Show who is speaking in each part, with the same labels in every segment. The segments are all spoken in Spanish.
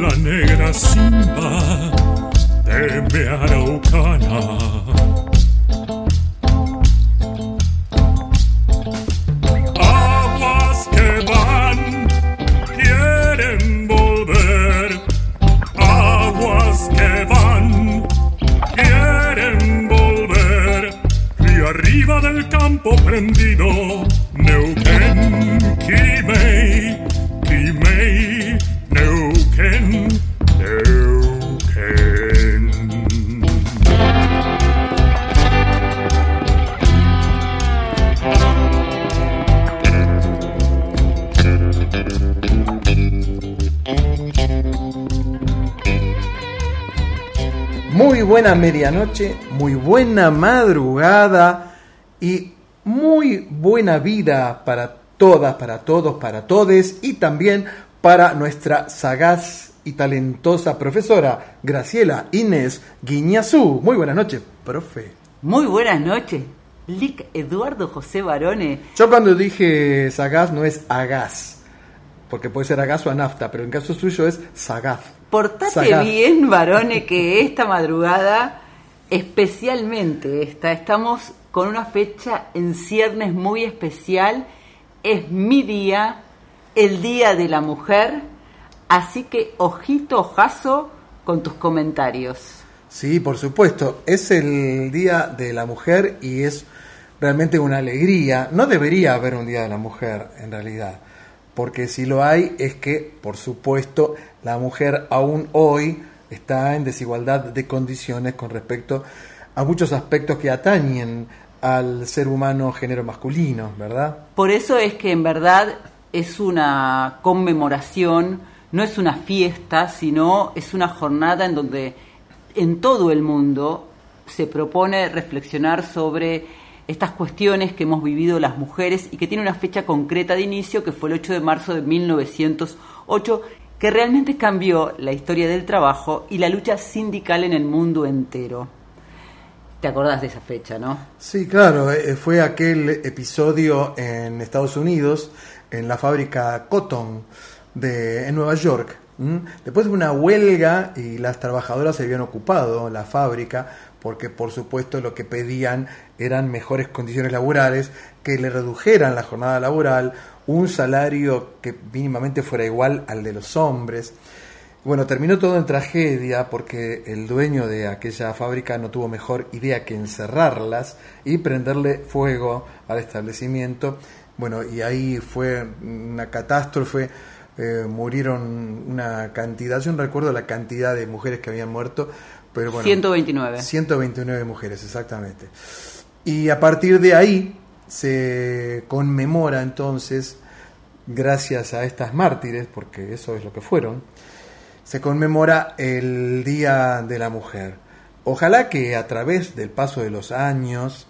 Speaker 1: La negra simba de araucana. Aguas que van, quieren volver. Aguas que van, quieren volver. Y arriba del campo prendido, Neuquén, Quimei,
Speaker 2: buena medianoche, muy buena madrugada y muy buena vida para todas, para todos, para todes y también para nuestra sagaz y talentosa profesora Graciela Inés Guiñazú. Muy buenas noches, profe.
Speaker 3: Muy buenas noches, Lic Eduardo José Barone.
Speaker 2: Yo cuando dije sagaz no es agaz, porque puede ser agaz o anafta, pero en caso suyo es sagaz.
Speaker 3: Portate
Speaker 2: Sagaz.
Speaker 3: bien, Barone, que esta madrugada, especialmente esta, estamos con una fecha en ciernes muy especial. Es mi día, el Día de la Mujer. Así que ojito, ojazo con tus comentarios.
Speaker 2: Sí, por supuesto. Es el Día de la Mujer y es realmente una alegría. No debería haber un Día de la Mujer, en realidad. Porque si lo hay es que, por supuesto, la mujer aún hoy está en desigualdad de condiciones con respecto a muchos aspectos que atañen al ser humano género masculino, ¿verdad?
Speaker 3: Por eso es que en verdad es una conmemoración, no es una fiesta, sino es una jornada en donde en todo el mundo se propone reflexionar sobre estas cuestiones que hemos vivido las mujeres y que tiene una fecha concreta de inicio que fue el 8 de marzo de 1908, que realmente cambió la historia del trabajo y la lucha sindical en el mundo entero. ¿Te acordás de esa fecha, no?
Speaker 2: Sí, claro, eh, fue aquel episodio en Estados Unidos, en la fábrica Cotton de, en Nueva York. Después de una huelga y las trabajadoras se habían ocupado la fábrica porque por supuesto lo que pedían eran mejores condiciones laborales, que le redujeran la jornada laboral, un salario que mínimamente fuera igual al de los hombres. Bueno, terminó todo en tragedia porque el dueño de aquella fábrica no tuvo mejor idea que encerrarlas y prenderle fuego al establecimiento. Bueno, y ahí fue una catástrofe, eh, murieron una cantidad, yo no recuerdo la cantidad de mujeres que habían muerto, pero bueno.
Speaker 3: 129.
Speaker 2: 129 mujeres, exactamente. Y a partir de ahí se conmemora entonces, gracias a estas mártires, porque eso es lo que fueron, se conmemora el Día de la Mujer. Ojalá que a través del paso de los años,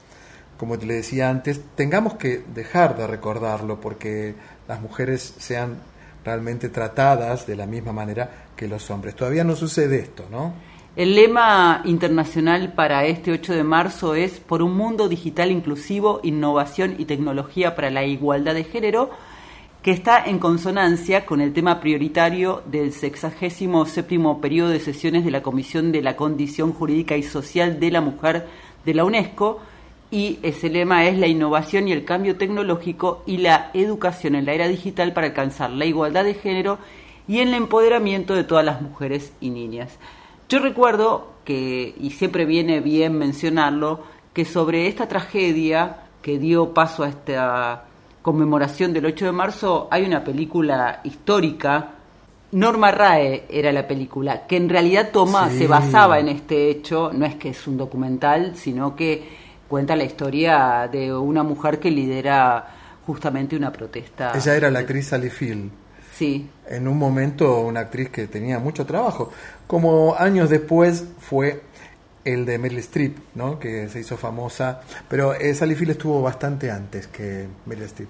Speaker 2: como le decía antes, tengamos que dejar de recordarlo porque las mujeres sean realmente tratadas de la misma manera que los hombres. Todavía no sucede esto, ¿no?
Speaker 3: El lema internacional para este 8 de marzo es Por un mundo digital inclusivo, innovación y tecnología para la igualdad de género, que está en consonancia con el tema prioritario del 67 periodo de sesiones de la Comisión de la Condición Jurídica y Social de la Mujer de la UNESCO, y ese lema es la innovación y el cambio tecnológico y la educación en la era digital para alcanzar la igualdad de género y el empoderamiento de todas las mujeres y niñas. Yo recuerdo que, y siempre viene bien mencionarlo, que sobre esta tragedia que dio paso a esta conmemoración del 8 de marzo hay una película histórica, Norma Rae era la película, que en realidad toma, se basaba en este hecho, no es que es un documental, sino que cuenta la historia de una mujer que lidera justamente una protesta.
Speaker 2: Ella era la actriz Sally Field.
Speaker 3: Sí.
Speaker 2: En un momento una actriz que tenía mucho trabajo. Como años después fue el de Meryl Streep, ¿no? que se hizo famosa, pero eh, Sally Field estuvo bastante antes que Meryl Streep.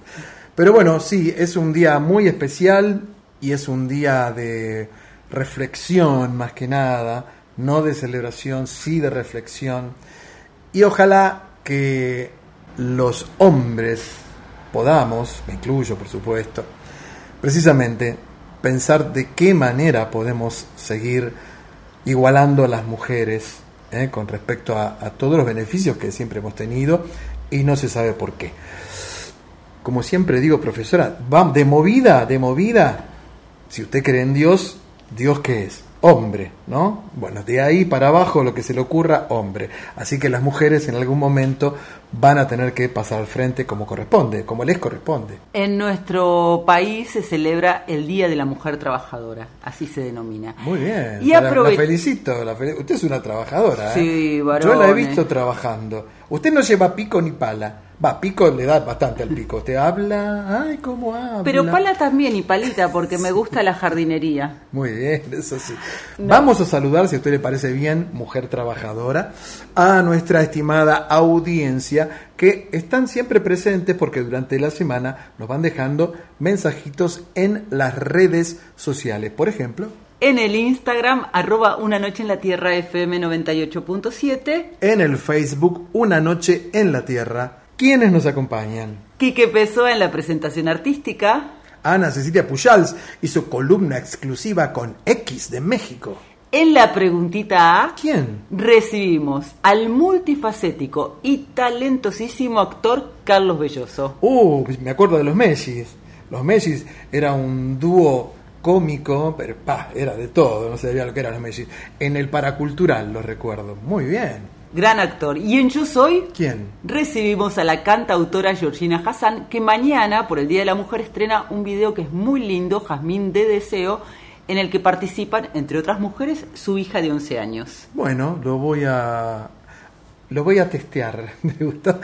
Speaker 2: Pero bueno, sí, es un día muy especial y es un día de reflexión más que nada, no de celebración, sí de reflexión. Y ojalá que los hombres podamos, me incluyo por supuesto, precisamente pensar de qué manera podemos seguir igualando a las mujeres ¿eh? con respecto a, todos los beneficios que siempre hemos tenido y no se sabe por qué. Como siempre digo, profesora, de movida, de movida, si usted cree en Dios, ¿Dios qué es? Hombre, ¿no? Bueno, de ahí para abajo lo que se le ocurra, hombre. Así que las mujeres en algún momento van a tener que pasar al frente como corresponde, como les corresponde.
Speaker 3: En nuestro país se celebra el Día de la Mujer Trabajadora, así se denomina.
Speaker 2: Muy bien, y la, felicito. usted es una trabajadora. ¿eh?
Speaker 3: Sí,
Speaker 2: Yo la he visto trabajando. Usted no lleva pico ni pala. Va, pico le da bastante al pico. Te habla, ay, cómo habla.
Speaker 3: Pero pala también y palita, porque me gusta la jardinería.
Speaker 2: Muy bien, eso sí. Vamos a saludar, si a usted le parece bien, mujer trabajadora, a nuestra estimada audiencia que están siempre presentes porque durante la semana nos van dejando mensajitos en las redes sociales. Por ejemplo,
Speaker 3: en el Instagram, arroba Una Noche en la Tierra FM 98.7.
Speaker 2: En el Facebook, Una Noche en la Tierra ¿Quiénes nos acompañan?
Speaker 3: Quique Pessoa en la presentación artística.
Speaker 2: Ana Cecilia Pujals y su columna exclusiva con X de México.
Speaker 3: En la preguntita A,
Speaker 2: ¿quién?
Speaker 3: Recibimos al multifacético y talentosísimo actor Carlos Belloso.
Speaker 2: Uh, me acuerdo de los Messis. Los Messis era un dúo cómico, pero pa, era de todo, no sabía lo que eran los Messis. En el paracultural lo recuerdo. Muy bien
Speaker 3: gran actor. Y en Yo Soy,
Speaker 2: ¿quién?
Speaker 3: Recibimos a la cantautora Georgina Hassan, que mañana, por el Día de la Mujer, estrena un video que es muy lindo, Jazmín de Deseo, en el que participan, entre otras mujeres, su hija de 11 años.
Speaker 2: Bueno, lo voy a. Lo voy a testear, me gusta.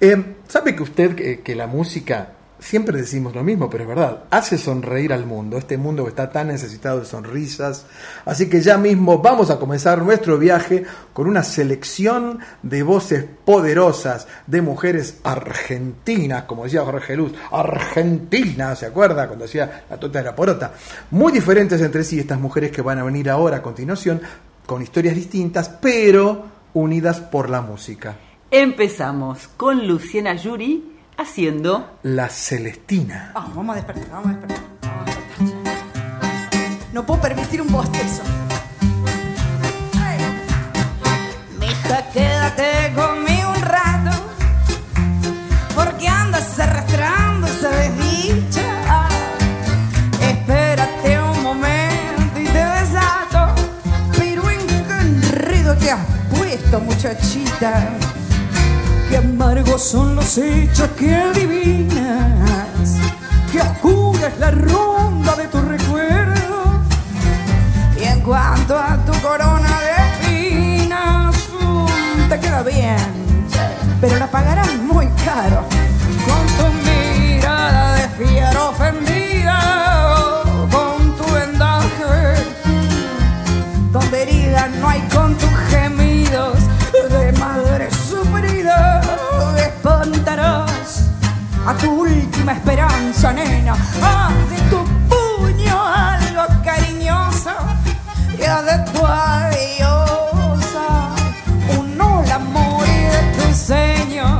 Speaker 2: Eh, ¿Sabe que usted que la música siempre decimos lo mismo, pero es verdad, hace sonreír al mundo, este mundo que está tan necesitado de sonrisas. Así que ya mismo vamos a comenzar nuestro viaje con una selección de voces poderosas de mujeres argentinas, como decía Jorge Luz, argentinas, ¿se acuerda? Cuando decía la tota de la porota. Muy diferentes entre sí estas mujeres que van a venir ahora a continuación, con historias distintas, pero unidas por la música.
Speaker 3: Empezamos con Luciana Yuri haciendo
Speaker 2: La Celestina.
Speaker 4: Oh, vamos a despertar, vamos a despertar. No puedo permitir un bostezo. Mija, quédate conmigo un rato. Porque andas arrastrando esa desdicha. Espérate un momento y te desato. Pero en qué enredo te has puesto, muchachita Qué amargos son los hechos que adivinas, qué oscura es la ronda de tu recuerdo. Y en cuanto a tu corona de espinas, mm, te queda bien, pero la pagarás muy caro tu última esperanza, nena. Haz de tu puño algo cariñoso y haz de tu adiosa un hola morir de tu seño,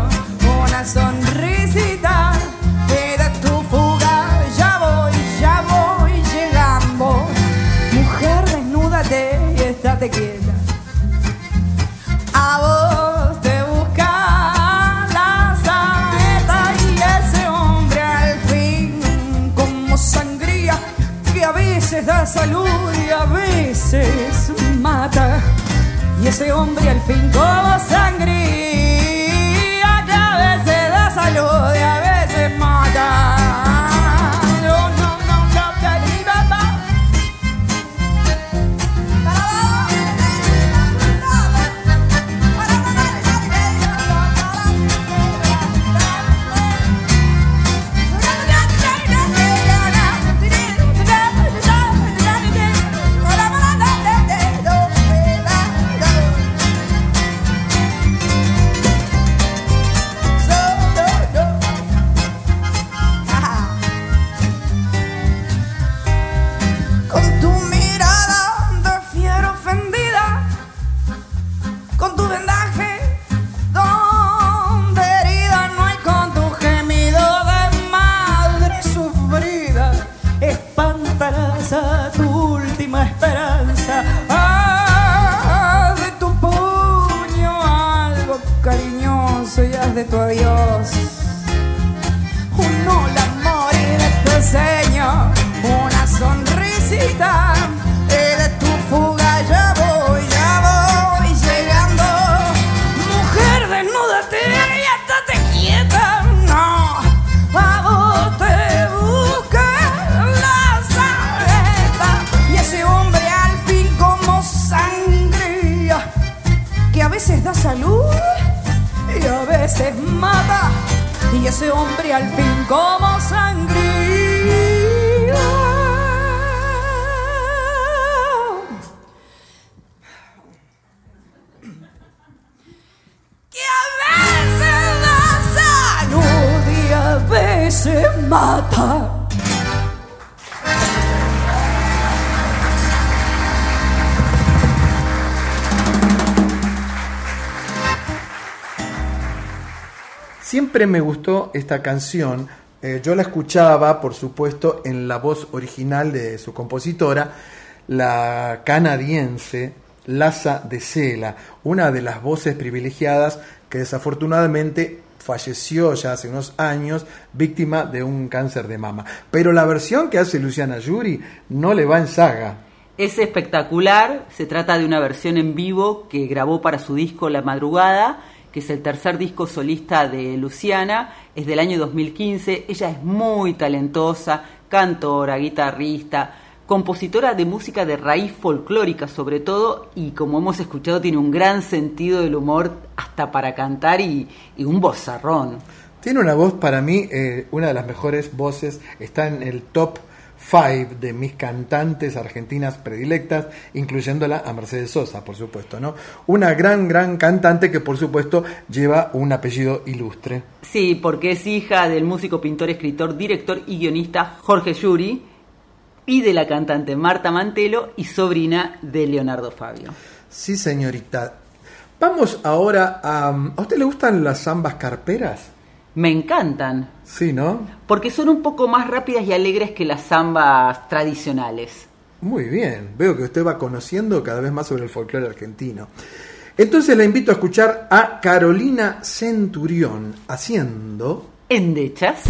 Speaker 4: salud y a veces mata. Y ese hombre al fin como sangría
Speaker 2: Me gustó esta canción. Eh, yo la escuchaba, por supuesto, en la voz original de su compositora, la canadiense Laza de Sela, una de las voces privilegiadas que desafortunadamente falleció ya hace unos años víctima de un cáncer de mama. Pero la versión que hace Luciana Yuri no le va en saga.
Speaker 3: Es espectacular, se trata de una versión en vivo que grabó para su disco La Madrugada, que es el tercer disco solista de Luciana, es del año 2015, ella es muy talentosa, cantora, guitarrista, compositora de música de raíz folclórica sobre todo, y como hemos escuchado tiene un gran sentido del humor hasta para cantar y, y un vozarrón.
Speaker 2: Tiene una voz para mí, eh, una de las mejores voces, está en el top 5 de mis cantantes argentinas predilectas, incluyéndola a Mercedes Sosa, por supuesto, ¿no? Una gran, gran cantante que, por supuesto, lleva un apellido ilustre.
Speaker 3: Sí, porque es hija del músico, pintor, escritor, director y guionista Jorge Yuri y de la cantante Marta Mantelo y sobrina de Leonardo Fabio.
Speaker 2: Sí, señorita. Vamos ahora a... ¿A usted le gustan las zambas carperas?
Speaker 3: Me encantan,
Speaker 2: Sí, ¿no?
Speaker 3: porque son un poco más rápidas y alegres que las zambas tradicionales.
Speaker 2: Muy bien, veo que usted va conociendo cada vez más sobre el folclore argentino. Entonces la invito a escuchar a Carolina Centurión haciendo...
Speaker 3: Endechas.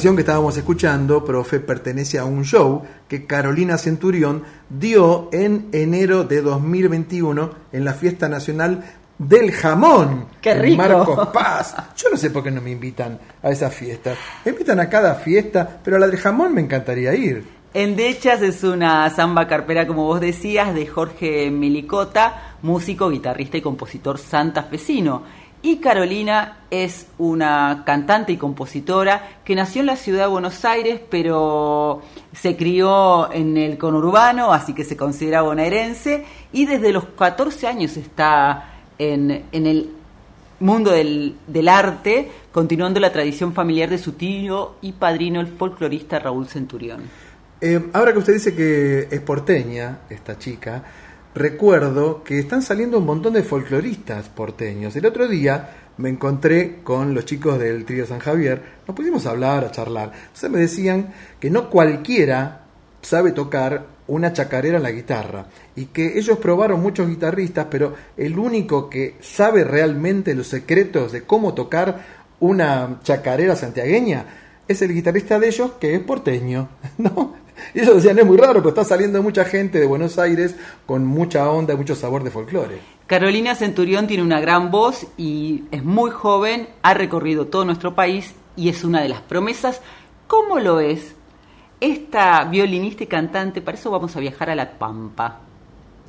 Speaker 2: Versión que estábamos escuchando, profe, pertenece a un show que Carolina Centurión dio en enero de 2021 en la Fiesta Nacional del Jamón.
Speaker 3: ¡Qué rico!
Speaker 2: Marcos Paz. Yo no sé por qué no me invitan a esa fiesta. Me invitan a cada fiesta, pero a la del jamón me encantaría ir.
Speaker 3: Endechas es una samba carpera, como vos decías, de Jorge Melicota, músico, guitarrista y compositor santafesino. Y Carolina es una cantante y compositora que nació en la ciudad de Buenos Aires, pero se crió en el conurbano, así que se considera bonaerense, y desde los 14 años está en, en el mundo del, del arte, continuando la tradición familiar de su tío y padrino, el folclorista Raúl Centurión.
Speaker 2: Eh, ahora que usted dice que es porteña, esta chica, recuerdo que están saliendo un montón de folcloristas porteños. El otro día me encontré con los chicos del Trío San Javier, nos pusimos a hablar, a charlar. Entonces me decían que no cualquiera sabe tocar una chacarera en la guitarra y que ellos probaron muchos guitarristas, pero el único que sabe realmente los secretos de cómo tocar una chacarera santiagueña es el guitarrista de ellos que es porteño, ¿no? Y ellos decían, es muy raro, pero está saliendo mucha gente de Buenos Aires con mucha onda, mucho sabor de folclore.
Speaker 3: Carolina Centurión tiene una gran voz y es muy joven, ha recorrido todo nuestro país y es una de las promesas. ¿Cómo lo es esta violinista y cantante? Para eso vamos a viajar a La Pampa.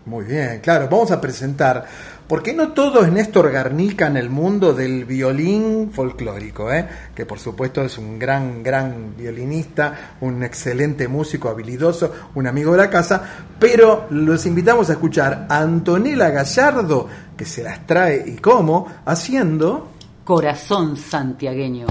Speaker 2: Muy bien, claro, vamos a presentar, porque no todo es Néstor Garnica en el mundo del violín folclórico, ¿eh? que por supuesto es un gran, gran violinista, un excelente músico habilidoso, un amigo de la casa, pero los invitamos a escuchar a Antonella Gallardo, que se las trae y cómo, haciendo...
Speaker 3: Corazón santiagueño.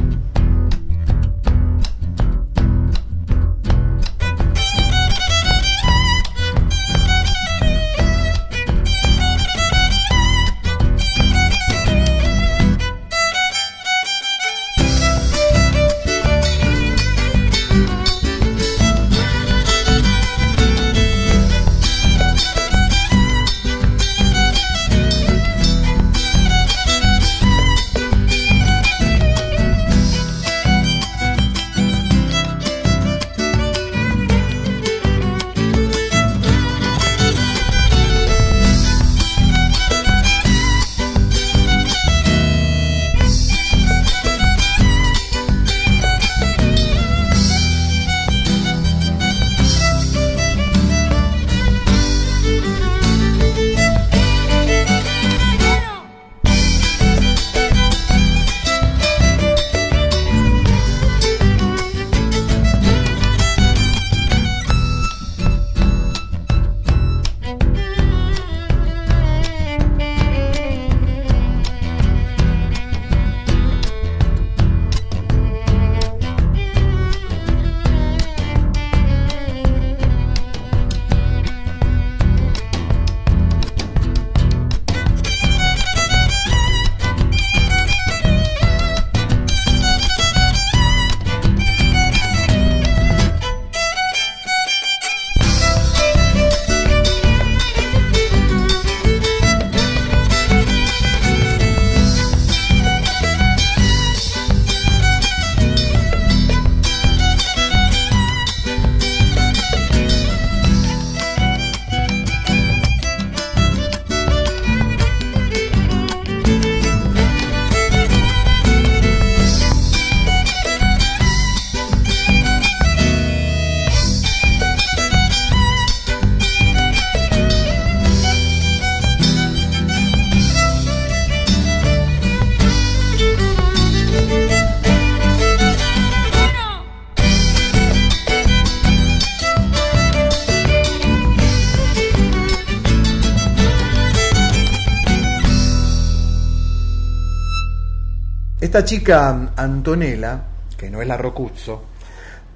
Speaker 2: Esta chica Antonella, que no es la Rocuzzo,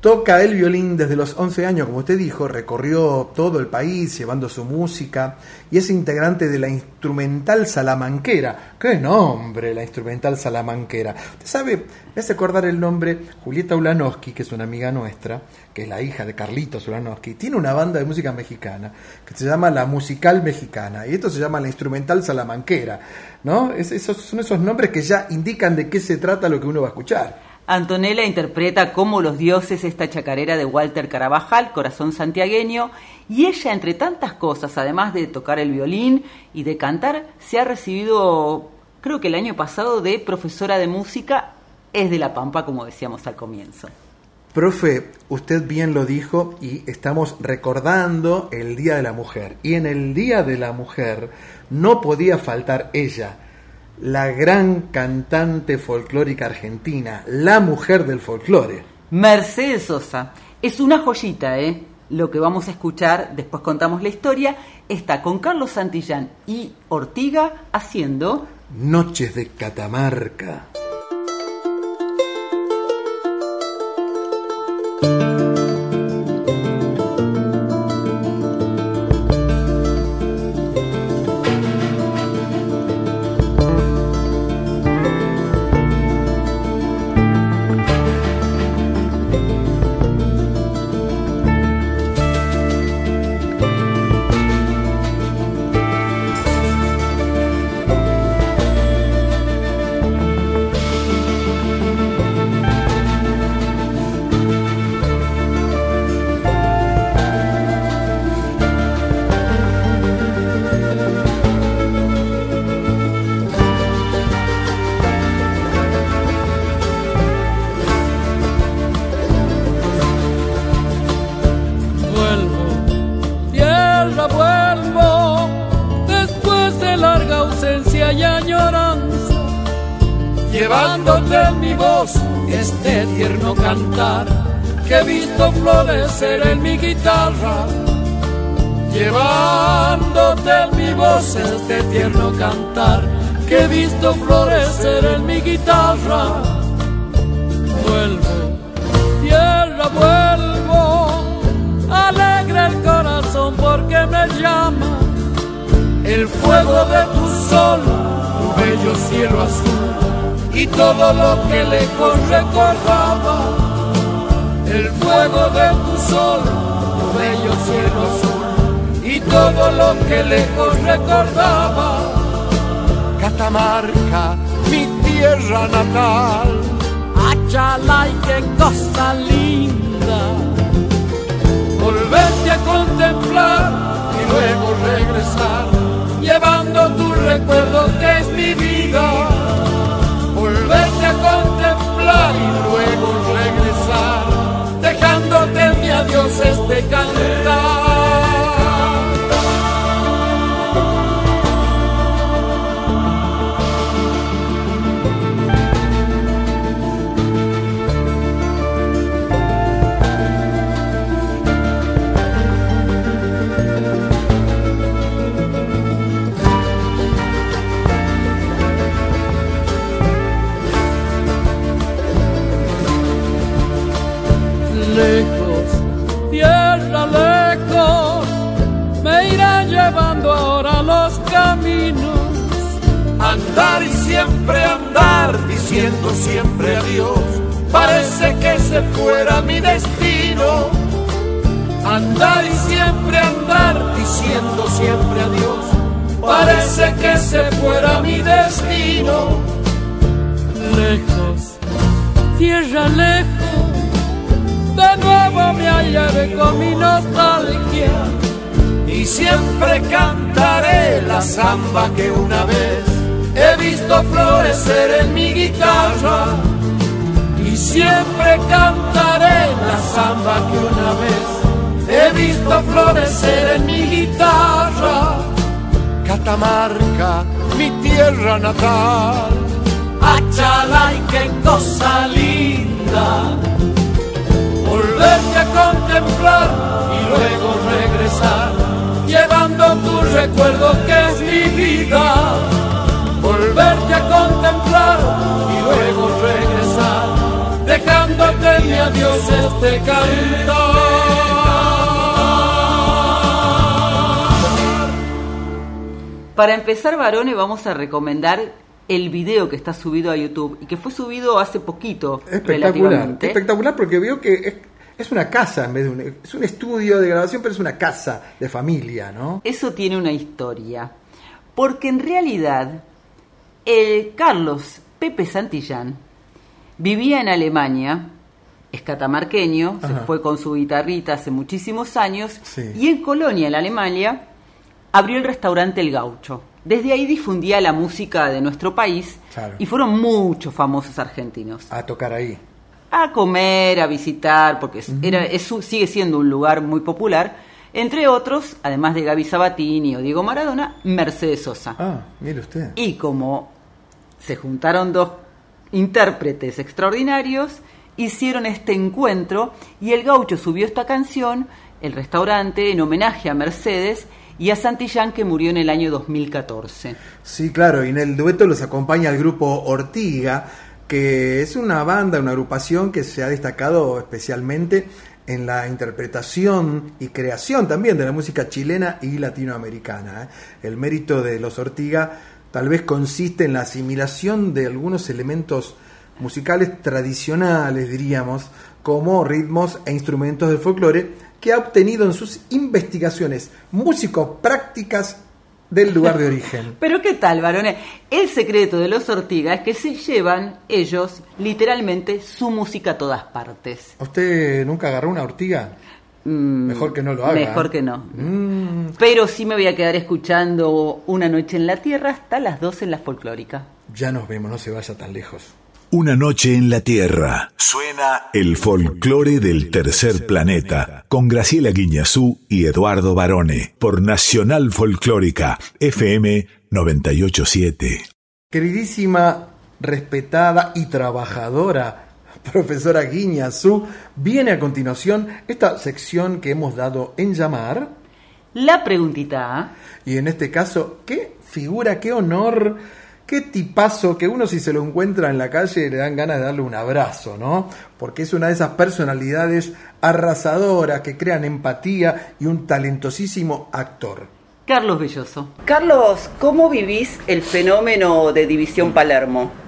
Speaker 2: toca el violín desde los 11 años, como usted dijo, recorrió todo el país llevando su música y es integrante de la Instrumental Salamanquera. ¡Qué nombre, la Instrumental Salamanquera! Usted sabe, me hace acordar el nombre Julieta Ulanowski, que es una amiga nuestra, que es la hija de Carlitos Ulanowski, tiene una banda de música mexicana que se llama La Musical Mexicana y esto se llama la Instrumental Salamanquera, ¿no? Es- esos, son esos nombres que ya indican de qué se trata lo que uno va a escuchar.
Speaker 3: Antonella interpreta como los dioses esta chacarera de Walter Carabajal, corazón santiagueño, y ella, entre tantas cosas, además de tocar el violín y de cantar, se ha recibido, creo que el año pasado, de profesora de música, es de La Pampa, como decíamos al comienzo.
Speaker 2: Profe, usted bien lo dijo y estamos recordando el Día de la Mujer. Y en el Día de la Mujer no podía faltar ella, la gran cantante folclórica argentina, la mujer del folclore.
Speaker 3: Mercedes Sosa. Es una joyita, ¿eh? Lo que vamos a escuchar, después contamos la historia, está con Carlos Santillán y Ortiga haciendo
Speaker 2: Noches de Catamarca.
Speaker 5: He visto florecer en mi guitarra. Vuelvo, tierra vuelvo, alegre el corazón porque me llama el fuego de tu sol, tu bello cielo azul y todo lo que lejos recordaba. El fuego de tu sol, tu bello cielo azul y todo lo que lejos recordaba. Catamarca, mi tierra natal, Achalay, qué cosa linda volverte a contemplar y luego regresar, llevando tu recuerdo que es mi vida. Volverte a contemplar y luego regresar, dejándote mi adiós este cantar. Andar y siempre andar, diciendo siempre adiós, parece que se fuera mi destino. Andar y siempre andar, diciendo siempre adiós, parece que se fuera mi destino. Lejos, tierra lejos de nuevo me hallaré con mi nostalgia y siempre cantaré la samba que una vez he visto florecer en mi guitarra y siempre cantaré la samba que una vez he visto florecer en mi guitarra. Catamarca, mi tierra natal. Achalay, qué cosa linda. Volverte a contemplar y luego regresar, llevando tu recuerdo que es mi vida. Volverte a contemplar y luego adiós este canto.
Speaker 3: Para empezar, varones, vamos a recomendar el video que está subido a YouTube y que fue subido hace poquito.
Speaker 2: Espectacular,
Speaker 3: relativamente.
Speaker 2: espectacular porque veo que es, es una casa en vez de un... Es un estudio de grabación, pero es una casa de familia, ¿no?
Speaker 3: Eso tiene una historia. Porque en realidad, el Carlos Pepe Santillán vivía en Alemania, es catamarqueño, se fue con su guitarrita hace muchísimos años,
Speaker 2: Sí.
Speaker 3: y en Colonia, en Alemania, abrió el restaurante El Gaucho. Desde ahí difundía la música de nuestro país
Speaker 2: Claro.
Speaker 3: y fueron muchos famosos argentinos
Speaker 2: A tocar ahí.
Speaker 3: a comer, a visitar, porque era, es sigue siendo un lugar muy popular. Entre otros, además de Gaby Sabatini o Diego Maradona, Mercedes Sosa.
Speaker 2: Ah, mire usted.
Speaker 3: Y como se juntaron dos intérpretes extraordinarios, hicieron este encuentro y el gaucho subió esta canción, el restaurante, en homenaje a Mercedes y a Santillán que murió en el año 2014.
Speaker 2: Sí, claro, y en el dueto los acompaña el grupo Ortiga, que es una banda, una agrupación que se ha destacado especialmente en la interpretación y creación también de la música chilena y latinoamericana. ¿eh? El mérito de los Ortiga tal vez consiste en la asimilación de algunos elementos musicales tradicionales, diríamos, como ritmos e instrumentos del folclore, que ha obtenido en sus investigaciones músico-prácticas del lugar de origen.
Speaker 3: Pero qué tal, varones. El secreto de los Ortiga es que se llevan ellos literalmente su música a todas partes.
Speaker 2: ¿Usted nunca agarró una ortiga?
Speaker 3: Mm,
Speaker 2: Mejor que no lo haga.
Speaker 3: Mejor que no.
Speaker 2: Mm,
Speaker 3: Pero sí me voy a quedar escuchando Una noche en la Tierra hasta las 12 en la folclórica.
Speaker 2: ya nos vemos, no se vaya tan lejos.
Speaker 6: Una noche en la Tierra. Suena el folclore del tercer planeta con Graciela Guiñazú y Eduardo Barone por Nacional Folclórica FM 987.
Speaker 2: Queridísima, respetada y trabajadora profesora Guiñazú, viene a continuación esta sección que hemos dado en llamar,
Speaker 3: La preguntita
Speaker 2: y en este caso, qué figura, qué honor, qué tipazo que uno si se lo encuentra en la calle le dan ganas de darle un abrazo, ¿no? Porque es una de esas personalidades arrasadoras que crean empatía y un talentosísimo actor.
Speaker 3: Carlos Belloso. Carlos, ¿cómo vivís el fenómeno de División Palermo?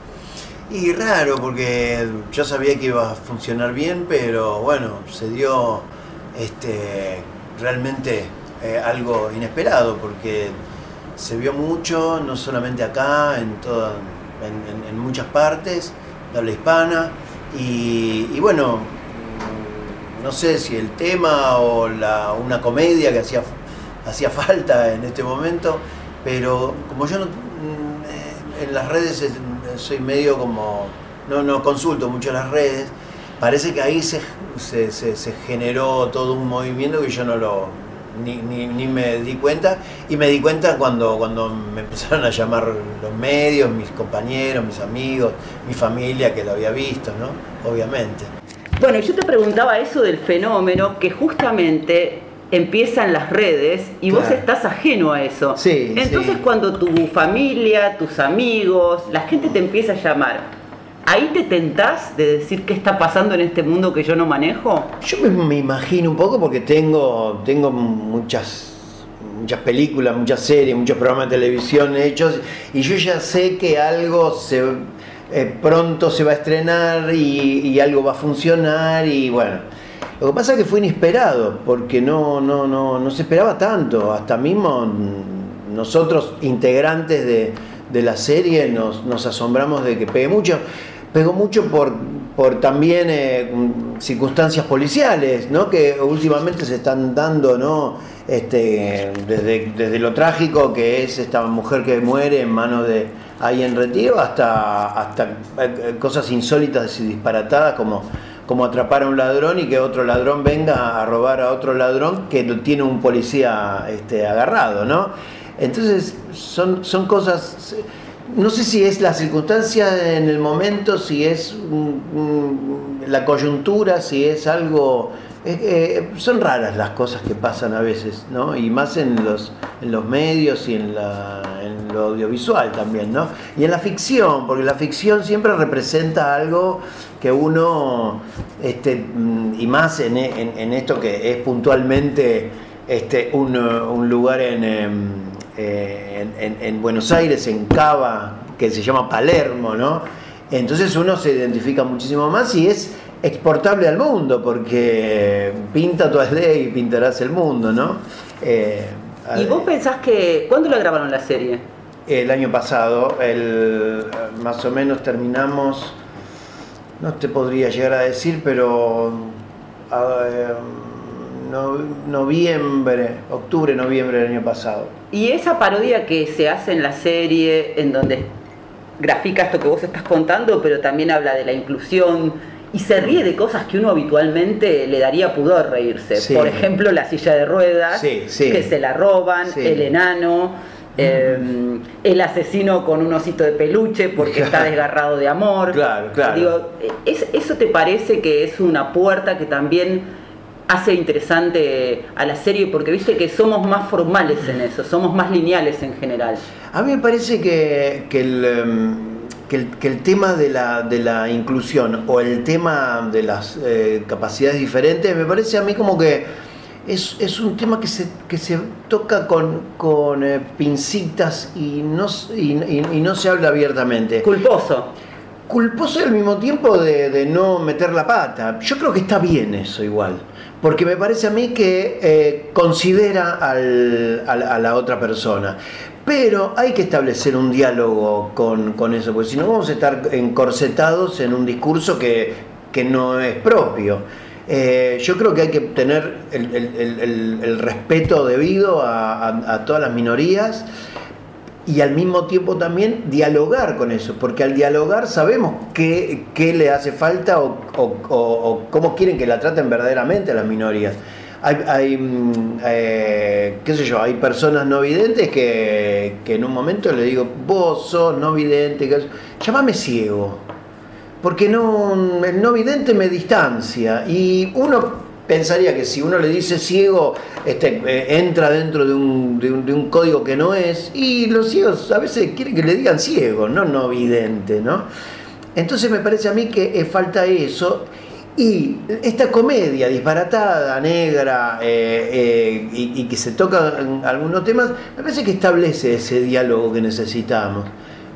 Speaker 7: Y raro, porque yo sabía que iba a funcionar bien, pero bueno, se dio este, realmente eh, algo inesperado, porque se vio mucho, no solamente acá, en, toda, en, muchas partes de habla hispana, y, y bueno, no sé si el tema o la, una comedia que hacía, hacía falta en este momento, pero como yo no, mm, en las redes eh, soy medio como, no, no consulto mucho las redes, parece que ahí se, se, se- se generó todo un movimiento que yo no lo ni, ni- ni me di cuenta y me di cuenta cuando, cuando me empezaron a llamar los medios, mis compañeros, mis amigos, mi familia que lo había visto, ¿no? Obviamente.
Speaker 3: Bueno, yo te preguntaba eso del fenómeno que justamente empieza en las redes y vos estás ajeno a eso.
Speaker 7: Sí,
Speaker 3: Entonces
Speaker 7: sí.
Speaker 3: cuando tu familia, tus amigos, la gente te empieza a llamar, ¿ahí te tentás de decir qué está pasando en este mundo que yo no manejo?
Speaker 7: Yo me, me imagino un poco porque tengo, tengo muchas, muchas películas, muchas series, muchos programas de televisión hechos y yo ya sé que algo se, eh, pronto se va a estrenar y, y algo va a funcionar y bueno. Lo que pasa es que fue inesperado porque no, no, no, no se esperaba tanto. Hasta mismo nosotros, integrantes de, de la serie, nos, nos asombramos de que pegue mucho. Pegó mucho por, por también eh, circunstancias policiales, ¿no? que últimamente se están dando, ¿no? este, desde, desde lo trágico que es esta mujer que muere en manos de ahí en retiro hasta, hasta eh, cosas insólitas y disparatadas como, como atrapar a un ladrón y que otro ladrón venga a robar a otro ladrón que tiene un policía este, agarrado, ¿no? Entonces son, son cosas no sé si es la circunstancia en el momento, si es la coyuntura, si es algo... eh, eh, son raras las cosas que pasan a veces, ¿no? Y más en los, en los medios y en, lo audiovisual también, ¿no? Y en la ficción, porque la ficción siempre representa algo que uno, este, mm, y más en, en- esto que es puntualmente este, un, un lugar em, eh, en- en Buenos Aires, en Cava, que se llama Palermo, ¿no? Entonces uno se identifica muchísimo más y es exportable al mundo, porque pinta tu aldea y pintarás el mundo, ¿no? Eh,
Speaker 3: ¿Y vos pensás que... ¿Cuándo la grabaron la serie?
Speaker 7: el año pasado, el, más o menos terminamos, no te podría llegar a decir, pero eh, no- noviembre, octubre, noviembre del año pasado.
Speaker 3: Y esa parodia que se hace en la serie, en donde grafica esto que vos estás contando, pero también habla de la inclusión y se ríe de cosas que uno habitualmente le daría pudor reírse.
Speaker 7: Sí.
Speaker 3: Por ejemplo, la silla de ruedas,
Speaker 7: Sí, sí.
Speaker 3: que se la roban, el enano, eh, el asesino con un osito de peluche porque está desgarrado de amor.
Speaker 7: Claro, claro.
Speaker 3: Digo, ¿es- ¿eso te parece que es una puerta que también hace interesante a la serie? Porque viste que somos más formales en eso, somos más lineales en general.
Speaker 7: A mí me parece que, que el, em, que el, que el tema de la, de la inclusión o el tema de las eh, capacidades diferentes, me parece a mí como que es, es un tema que se, que se toca con, con eh, pincitas y no, y- y no se habla abiertamente.
Speaker 3: Culposo.
Speaker 7: Culposo y al mismo tiempo de, de no meter la pata. Yo creo que está bien eso igual. Porque me parece a mí que eh, considera al- a la otra persona. Pero hay que establecer un diálogo con, eso, porque si no vamos a estar encorsetados en un discurso que, que no es propio. Eh, yo creo que hay que tener el, respeto debido a todas las minorías y al mismo tiempo también dialogar con eso, porque al dialogar sabemos qué, qué le hace falta o, o- cómo quieren que la traten verdaderamente a las minorías. Hay, hay, mm, eh, qué sé yo, hay personas no videntes que, que en un momento le digo, vos sos no vidente, llámame ciego, porque no, el no vidente me distancia y uno pensaría que si uno le dice ciego, este, eh, entra dentro de un, de, un, código que no es, y los ciegos a veces quieren que le digan ciego, no no vidente, ¿no? Entonces me parece a mí que eh, falta eso. Y esta comedia disparatada, negra, eh, y, y que se tocan algunos temas, me parece que establece ese diálogo que necesitamos.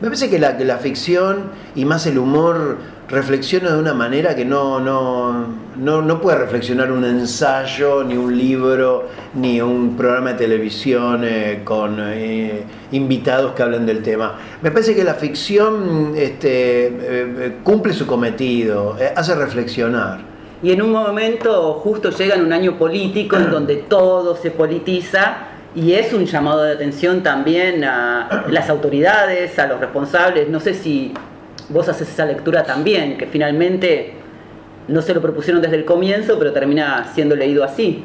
Speaker 7: Me parece que la, que la ficción y más el humor reflexiona de una manera que no, no, no, no puede reflexionar un ensayo, ni un libro, ni un programa de televisión eh, con eh, invitados que hablen del tema. Me parece que la ficción este, eh, cumple su cometido, hace reflexionar.
Speaker 3: Y en un momento justo llega en un año político en donde todo se politiza y es un llamado de atención también a las autoridades, a los responsables. No sé si vos haces esa lectura también, que finalmente no se lo propusieron desde el comienzo, pero termina siendo leído así.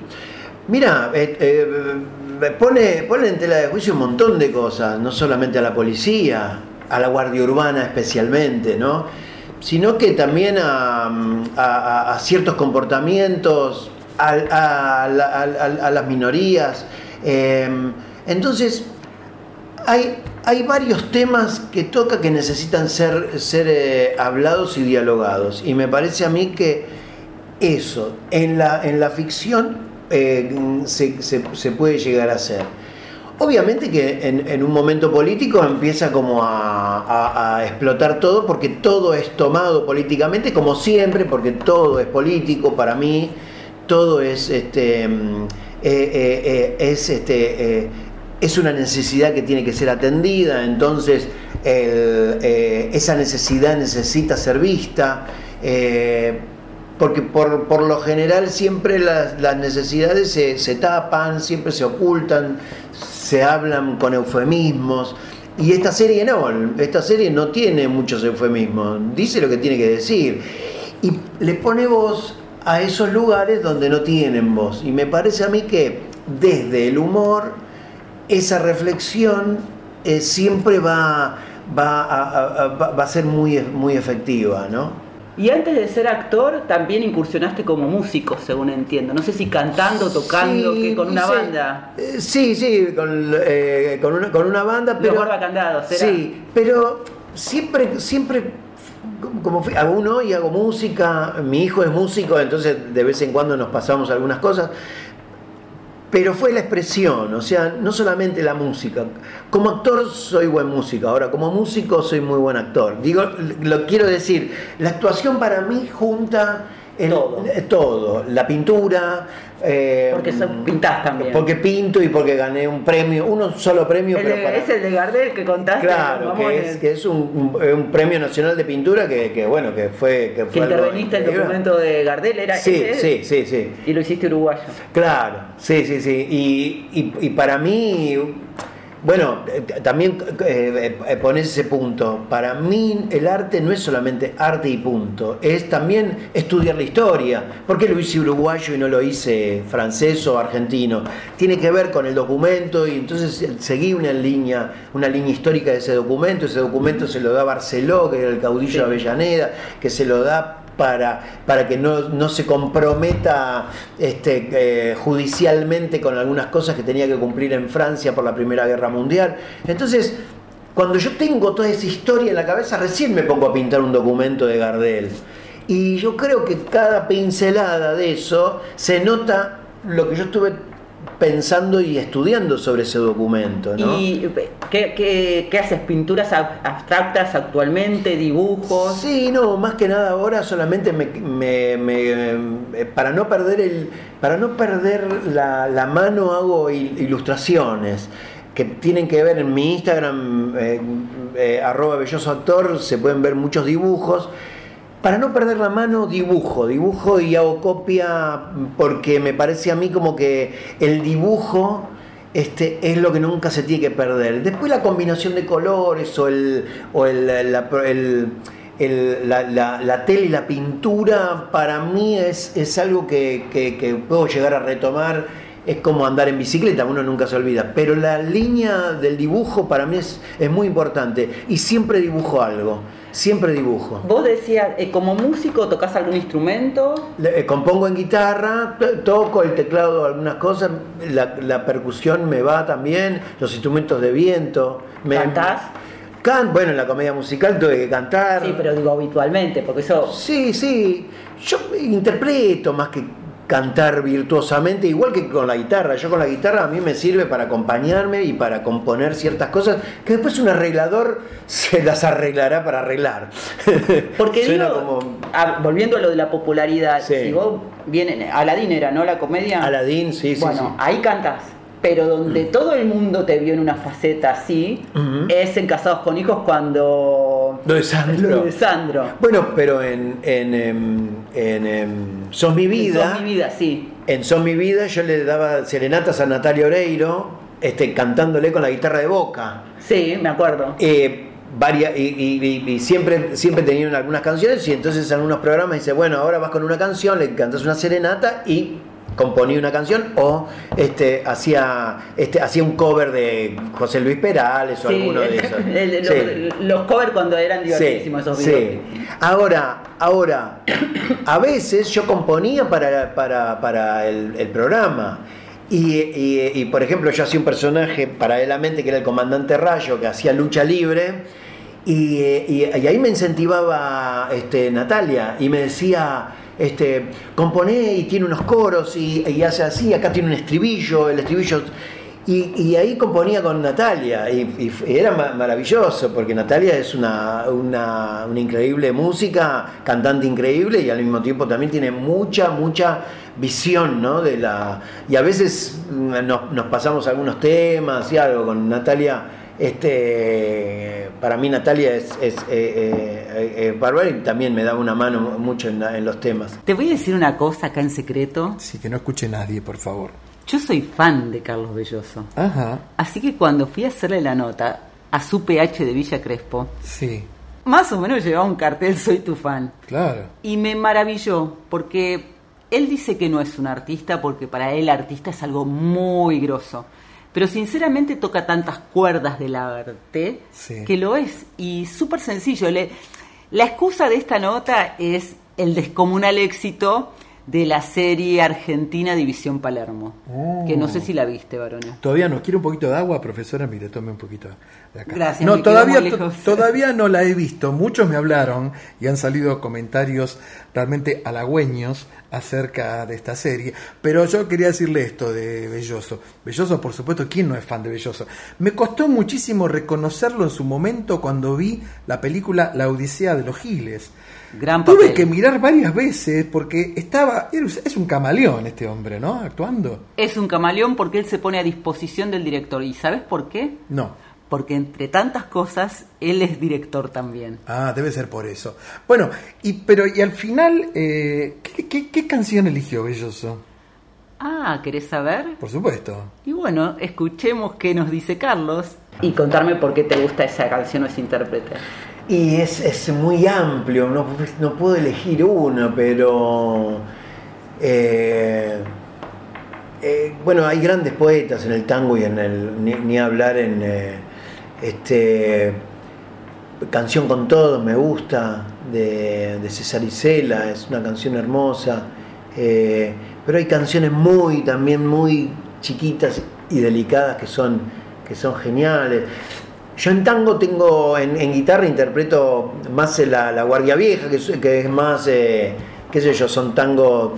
Speaker 7: Mira, eh, eh, pone, pone en tela de juicio un montón de cosas, no solamente a la policía, a la Guardia Urbana especialmente, ¿no? Sino que también a, a- a ciertos comportamientos, a las minorías. Eh, entonces, hay, hay varios temas que toca que necesitan ser, ser eh, hablados y dialogados. Y me parece a mí que eso en la, en la ficción eh, se, se- puede llegar a hacer. Obviamente que en, en un momento político empieza como a, a- a explotar todo porque todo es tomado políticamente, como siempre, porque todo es político para mí, todo es este mm, eh, eh, eh, es este es una necesidad que tiene que ser atendida, entonces esa necesidad necesita ser vista. porque por, por lo general siempre las, las necesidades se, se tapan, siempre se ocultan, se hablan con eufemismos. Y esta serie no, esta serie no tiene muchos eufemismos, dice lo que tiene que decir. Y le pone voz a esos lugares donde no tienen voz. Y me parece a mí que desde el humor, esa reflexión eh, siempre va, va, a, va- a ser muy, muy efectiva, ¿no?
Speaker 3: Y antes de ser actor, también incursionaste como músico, según entiendo. No sé si cantando, tocando,
Speaker 7: Sí,
Speaker 3: que con una
Speaker 7: sí.
Speaker 3: banda.
Speaker 7: Eh, Sí, sí, con, eh, con, una, con una banda, pero...
Speaker 3: Los barbacandados, ¿será?
Speaker 7: Sí, pero siempre, siempre, como fui, hago uno y hago música, mi hijo es músico, entonces de vez en cuando nos pasamos algunas cosas, pero fue la expresión, o sea, no solamente la música. Como actor soy buen músico, ahora como músico soy muy buen actor. Digo, lo quiero decir, la actuación para mí junta el-
Speaker 3: Todo.
Speaker 7: eh, todo, la pintura, eh,
Speaker 3: Porque son- pintás también.
Speaker 7: porque pinto y porque gané un premio, uno solo premio,
Speaker 3: El
Speaker 7: pero para-
Speaker 3: Es el de Gardel que contaste.
Speaker 7: Claro, que es, que es un, un- un premio nacional de pintura que, que, bueno, que fue... Que,
Speaker 3: Que
Speaker 7: fue algo
Speaker 3: interveniste en el documento de Gardel, era
Speaker 7: Sí,
Speaker 3: ese?
Speaker 7: sí, sí, sí.
Speaker 3: Y lo hiciste uruguayo.
Speaker 7: Claro, sí, sí, sí. Y, y- y para mí, bueno, eh, también eh, eh, pones ese punto. Para mí el arte no es solamente arte y punto, es también estudiar la historia. ¿Por qué lo hice uruguayo y no lo hice francés o argentino? Tiene que ver con el documento y entonces eh, seguí una línea, una línea histórica de ese documento. Ese documento se lo da Barceló, que era el caudillo de Avellaneda, que se lo da para, para que no, no se comprometa este, eh, judicialmente con algunas cosas que tenía que cumplir en Francia por la Primera Guerra Mundial. Entonces, cuando yo tengo toda esa historia en la cabeza, recién me pongo a pintar un documento de Gardel. Y yo creo que cada pincelada de eso se nota lo que yo estuve pensando y estudiando sobre ese documento. ¿no?
Speaker 3: ¿Y qué, qué- qué haces? ¿Pinturas ab- abstractas actualmente? ¿Dibujos?
Speaker 7: Sí, no, más que nada ahora solamente me, me- me- eh, para no perder el, para no perder la, la mano hago il- ilustraciones que tienen que ver en mi Instagram eh, eh, arroba belloso actor se pueden ver muchos dibujos. Para no perder la mano, dibujo, dibujo y hago copia porque me parece a mí como que el dibujo este, es lo que nunca se tiene que perder. Después la combinación de colores o el, o el, la, el- el- la- la- la tela y la pintura para mí es, es algo que, que- que puedo llegar a retomar. Es como andar en bicicleta, uno nunca se olvida. Pero la línea del dibujo para mí es, es muy importante. Y siempre dibujo algo, siempre dibujo.
Speaker 3: Vos decías, eh, como músico, ¿tocas algún instrumento?
Speaker 7: Le- eh, compongo en guitarra, to- toco el teclado, algunas cosas, la, la percusión me va también, los instrumentos de viento. Me,
Speaker 3: ¿Cantás?
Speaker 7: Can- bueno, en la comedia musical tuve que cantar.
Speaker 3: Sí, pero digo habitualmente, porque eso...
Speaker 7: Sí, sí. Yo interpreto más que cantar virtuosamente, igual que con la guitarra. Yo con la guitarra a mí me sirve para acompañarme y para componer ciertas cosas que después un arreglador se las arreglará para arreglar.
Speaker 3: Porque
Speaker 7: Suena
Speaker 3: digo,
Speaker 7: como
Speaker 3: volviendo a lo de la popularidad,
Speaker 7: Sí.
Speaker 3: si vos vienen, Aladín era, ¿no? La comedia.
Speaker 7: Aladín, sí, sí,
Speaker 3: Bueno,
Speaker 7: sí.
Speaker 3: ahí cantas. Pero donde todo el mundo te vio en una faceta así, es en Casados con Hijos cuando...
Speaker 7: Lo de Sandro.
Speaker 3: Lo de Sandro.
Speaker 7: Bueno, pero en, en, em, en, em, Sos mi vida,
Speaker 3: Sos mi vida, sí.
Speaker 7: en Son mi vida yo le daba serenatas a Natalia Oreiro, este, cantándole con la guitarra de boca.
Speaker 3: Sí, me acuerdo.
Speaker 7: Eh, varia- y, y- y- y siempre, siempre tenían algunas canciones y entonces en algunos programas dice, bueno, ahora vas con una canción, le cantas una serenata y componía una canción o este, hacía, este, hacía un cover de José Luis Perales o
Speaker 3: Sí,
Speaker 7: alguno de esos.
Speaker 3: el- los,
Speaker 7: Sí.
Speaker 3: los covers cuando eran divertísimos esos
Speaker 7: Sí.
Speaker 3: videos.
Speaker 7: Ahora, ahora, a veces yo componía para, para, para el, el programa. Y, y- y, por ejemplo, yo hacía un personaje paralelamente que era el comandante Rayo, que hacía lucha libre. Y, y- y ahí me incentivaba este, Natalia y me decía, este, componé y tiene unos coros y, hace así, acá tiene un estribillo, el estribillo... Y, ahí componía con Natalia y, era ma- maravilloso porque Natalia es una, una, increíble música, cantante increíble y al mismo tiempo también tiene mucha, mucha visión, ¿no? De la, y a veces mm, nos pasamos algunos temas y algo con Natalia. Este, para mí Natalia es, es eh, eh, eh, bárbara y también me daba una mano mucho en, la- en los temas.
Speaker 3: Te voy a decir una cosa acá en secreto.
Speaker 2: Sí, que no escuche nadie, por favor.
Speaker 3: Yo soy fan de Carlos Belloso.
Speaker 2: Ajá,
Speaker 3: Así que cuando fui a hacerle la nota a su PH de Villa Crespo,
Speaker 2: sí,
Speaker 3: más o menos llevaba un cartel Soy tu fan.
Speaker 2: claro.
Speaker 3: Y me maravilló porque él dice que no es un artista porque para él artista es algo muy grosso. Pero sinceramente toca tantas cuerdas del arte
Speaker 2: Sí.
Speaker 3: que lo es. Y súper sencillo. Le, La excusa de esta nota es el descomunal éxito de la serie argentina División Palermo, que no sé si la viste, varones.
Speaker 2: Todavía no. ¿Quiere un poquito de agua, profesora? Mire, tome un poquito de acá.
Speaker 3: Gracias,
Speaker 2: No, todavía, todavía no la he visto. Muchos me hablaron y han salido comentarios realmente halagüeños acerca de esta serie. Pero yo quería decirle esto de Belloso. Belloso, por supuesto, ¿quién no es fan de Belloso? Me costó muchísimo reconocerlo en su momento cuando vi la película La Odisea de los Giles.
Speaker 3: Gran
Speaker 2: Tuve
Speaker 3: papel.
Speaker 2: que mirar varias veces porque estaba. Es un camaleón este hombre, ¿no? Actuando.
Speaker 3: Es un camaleón porque él se pone a disposición del director. ¿Y sabes por qué?
Speaker 2: No.
Speaker 3: Porque entre tantas cosas, él es director también.
Speaker 2: Ah, debe ser por eso. Bueno, y pero y al final, eh, ¿qué, qué, qué canción eligió Belloso?
Speaker 3: Ah, ¿querés saber?
Speaker 2: Por supuesto.
Speaker 3: Y bueno, escuchemos qué nos dice Carlos. Y contarme por qué te gusta esa canción o ese intérprete.
Speaker 7: Y es, es muy amplio, no, no puedo elegir uno, pero eh, eh, bueno, hay grandes poetas en el tango y en el ni, ni hablar en eh, este canción con todos me gusta de, de César Isela, es una canción hermosa, eh, pero hay canciones muy también muy chiquitas y delicadas que son que son geniales. Yo en tango tengo, en, guitarra interpreto más la, la Guardia Vieja, que es, más, eh, qué sé yo, son tangos,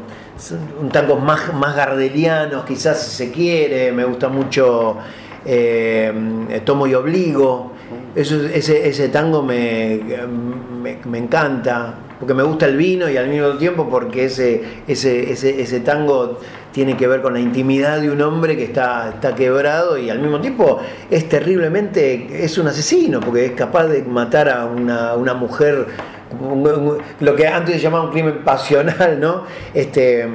Speaker 7: un tangos más, más gardelianos, quizás si se quiere, me gusta mucho eh, Tomo y Obligo, ese, tango me, me, encanta, porque me gusta el vino y al mismo tiempo porque ese, ese, ese, ese tango tiene que ver con la intimidad de un hombre que está, está quebrado y al mismo tiempo es terriblemente, es un asesino, porque es capaz de matar a una, una mujer, lo que antes se llamaba un crimen pasional, ¿no? Este,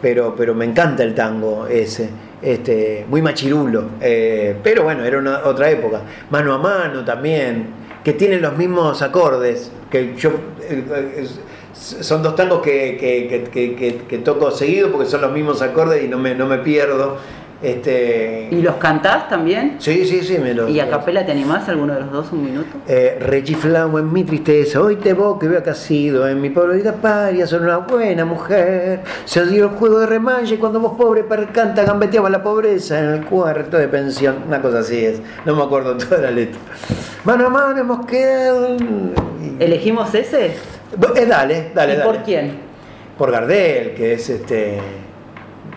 Speaker 7: pero, pero me encanta el tango ese. Este, muy machirulo, eh, pero bueno, era una, otra época. Mano a mano también, que tienen los mismos acordes, que yo eh, es- son dos tangos que- que- que- que toco seguido porque son los mismos acordes y no me, no me pierdo. Este,
Speaker 3: ¿Y los cantás también?
Speaker 7: sí, sí, sí, me los.
Speaker 3: ¿Y a capela te animás alguno de los dos un minuto?
Speaker 7: Eh, rechiflado en mi tristeza, hoy te vos que veo que has sido en mi pobre vida paria, son una buena mujer. Se dio el juego de remalle cuando vos pobre percanta gambeteaba la pobreza en el cuarto de pensión. Una cosa así es, no me acuerdo toda la letra. Mano a mano hemos quedado.
Speaker 3: ¿Elegimos ese?
Speaker 7: Eh, dale, dale,
Speaker 3: ¿Y
Speaker 7: dale.
Speaker 3: por quién?
Speaker 7: Por Gardel, que es este.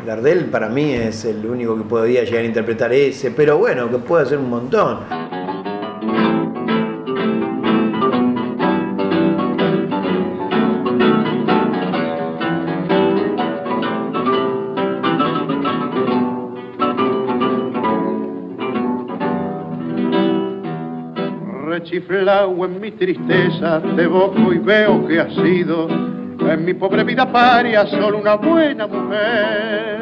Speaker 7: Gardel para mí es el único que podría llegar a interpretar ese, pero bueno, que puede hacer un montón.
Speaker 8: Rechiflao en mi tristeza, te evoco y veo que has sido en mi pobre vida paria solo una buena mujer.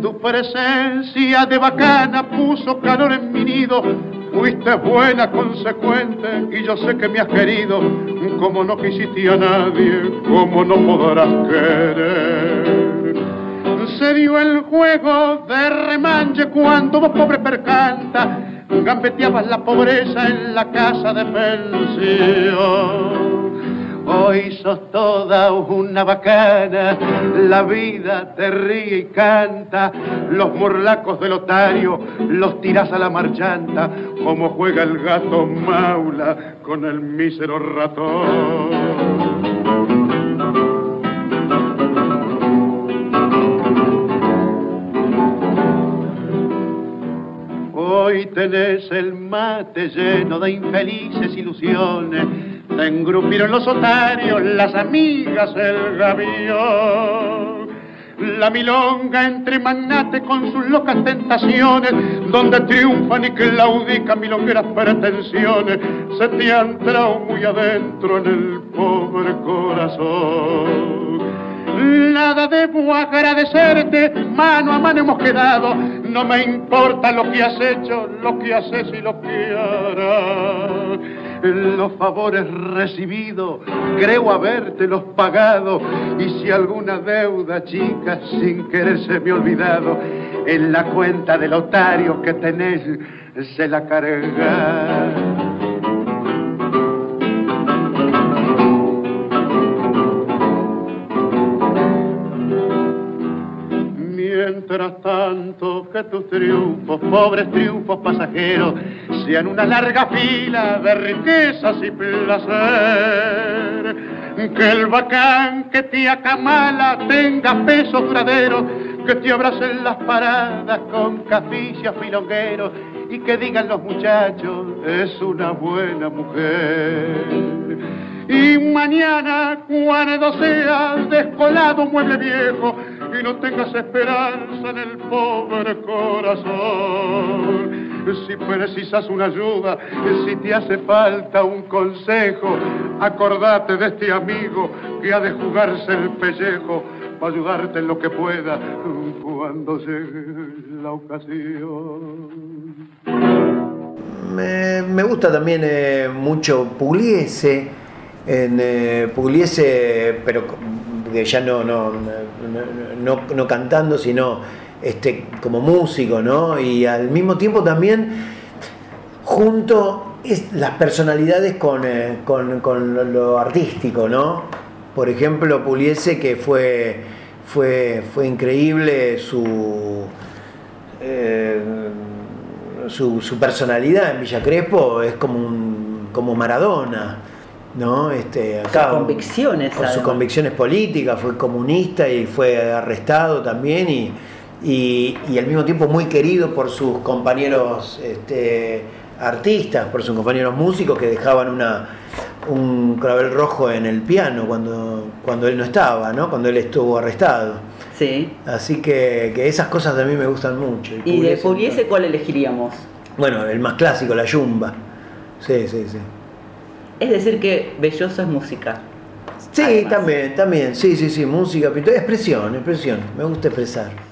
Speaker 8: Tu presencia de bacana puso calor en mi nido, fuiste buena, consecuente, y yo sé que me has querido, como no quisiste a nadie, como no podrás querer. Se dio el juego de remanche cuando vos pobre percanta gambeteabas la pobreza en la casa de pensión. Hoy sos toda una bacana, la vida te ríe y canta, los morlacos del otario los tirás a la marchanta, como juega el gato maula con el mísero ratón. Hoy tenés el mate lleno de infelices ilusiones. Te engrupieron los otarios, las amigas, el gavión. La milonga entre magnates con sus locas tentaciones, donde triunfan y claudican milongueras pretensiones, se te han entrado muy adentro en el pobre corazón. Nada debo agradecerte, mano a mano hemos quedado. No me importa lo que has hecho, lo que haces y lo que harás. Los favores recibidos, creo habértelos pagado. Y si alguna deuda chica sin querer se me ha olvidado, en la cuenta del otario que tenés se la carga. Tanto que tus triunfos, pobres triunfos pasajeros, sean una larga fila de riquezas y placer. Que el bacán que te acamala tenga peso duradero, que te abracen las paradas con caficias filongueros y que digan los muchachos, es una buena mujer. Y mañana, cuando seas descolado mueble viejo y no tengas esperanza en el pobre corazón, si precisas una ayuda, si te hace falta un consejo, acordate de este amigo que ha de jugarse el pellejo para ayudarte en lo que pueda cuando llegue la ocasión.
Speaker 7: Me, gusta también eh, mucho Pugliese, en eh, Pugliese, pero que ya no, no, no, no- cantando, sino este, como músico, ¿no? Y al mismo tiempo también junto es- las personalidades con, eh, con- con lo artístico, ¿no? Por ejemplo, Pugliese, que fue, fue, fue increíble su, eh, su, su personalidad en Villa Crespo, es como, un, como Maradona. ¿no? Este, acá,
Speaker 3: Sus convicciones,
Speaker 7: Con sus convicciones políticas, fue comunista y fue arrestado también y, y, y al mismo tiempo muy querido por sus compañeros este, artistas, por sus compañeros músicos que dejaban una, un clavel rojo en el piano cuando, cuando él no estaba, ¿no? cuando él estuvo arrestado.
Speaker 3: Sí.
Speaker 7: Así que, que esas cosas a mí me gustan mucho.
Speaker 3: ¿Y de
Speaker 7: Pugliese-
Speaker 3: Pugliese cuál elegiríamos?
Speaker 7: Bueno, el más clásico, la yumba. Sí, sí, sí.
Speaker 3: Es decir que Belloso es música.
Speaker 7: Sí,
Speaker 3: Además.
Speaker 7: también, también, sí, sí, sí, música, pintura, expresión, expresión, me gusta expresar.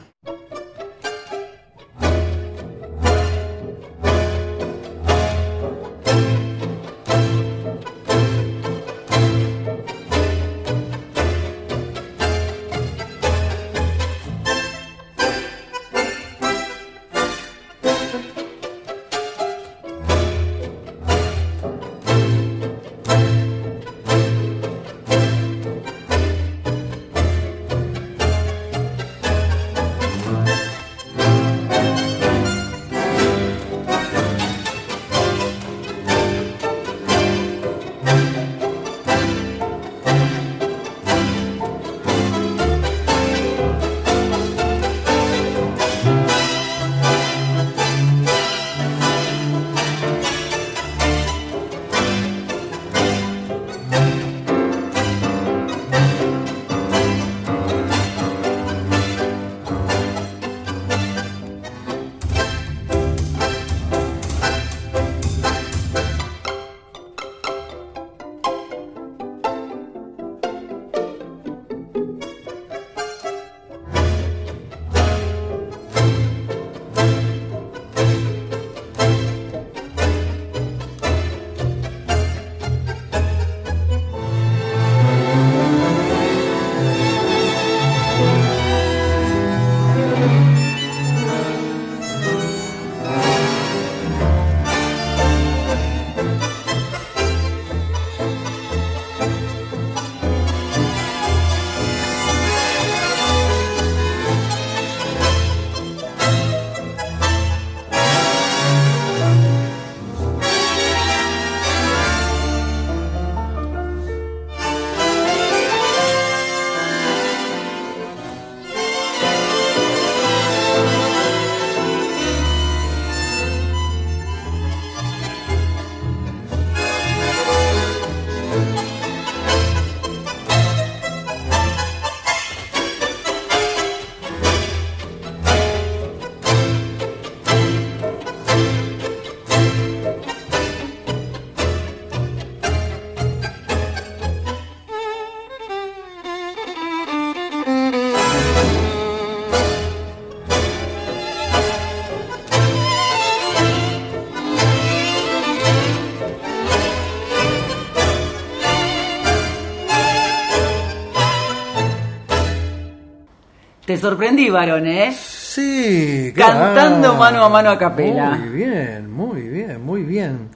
Speaker 3: Sorprendí, varón, ¿eh?
Speaker 2: Sí,
Speaker 3: Cantando
Speaker 2: claro.
Speaker 3: mano a mano a capela.
Speaker 2: Muy bien, muy bien, muy bien.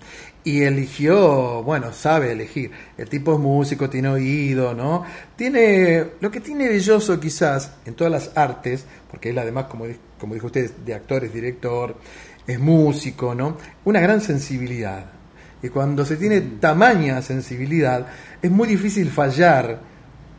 Speaker 2: y eligió, bueno, sabe elegir. El tipo es músico, tiene oído, ¿no? Tiene, lo que tiene belloso quizás en todas las artes, porque él además, como, como dijo usted, de actor, es director, es músico, ¿no? Una gran sensibilidad. Y cuando se tiene tamaña sensibilidad, es muy difícil fallar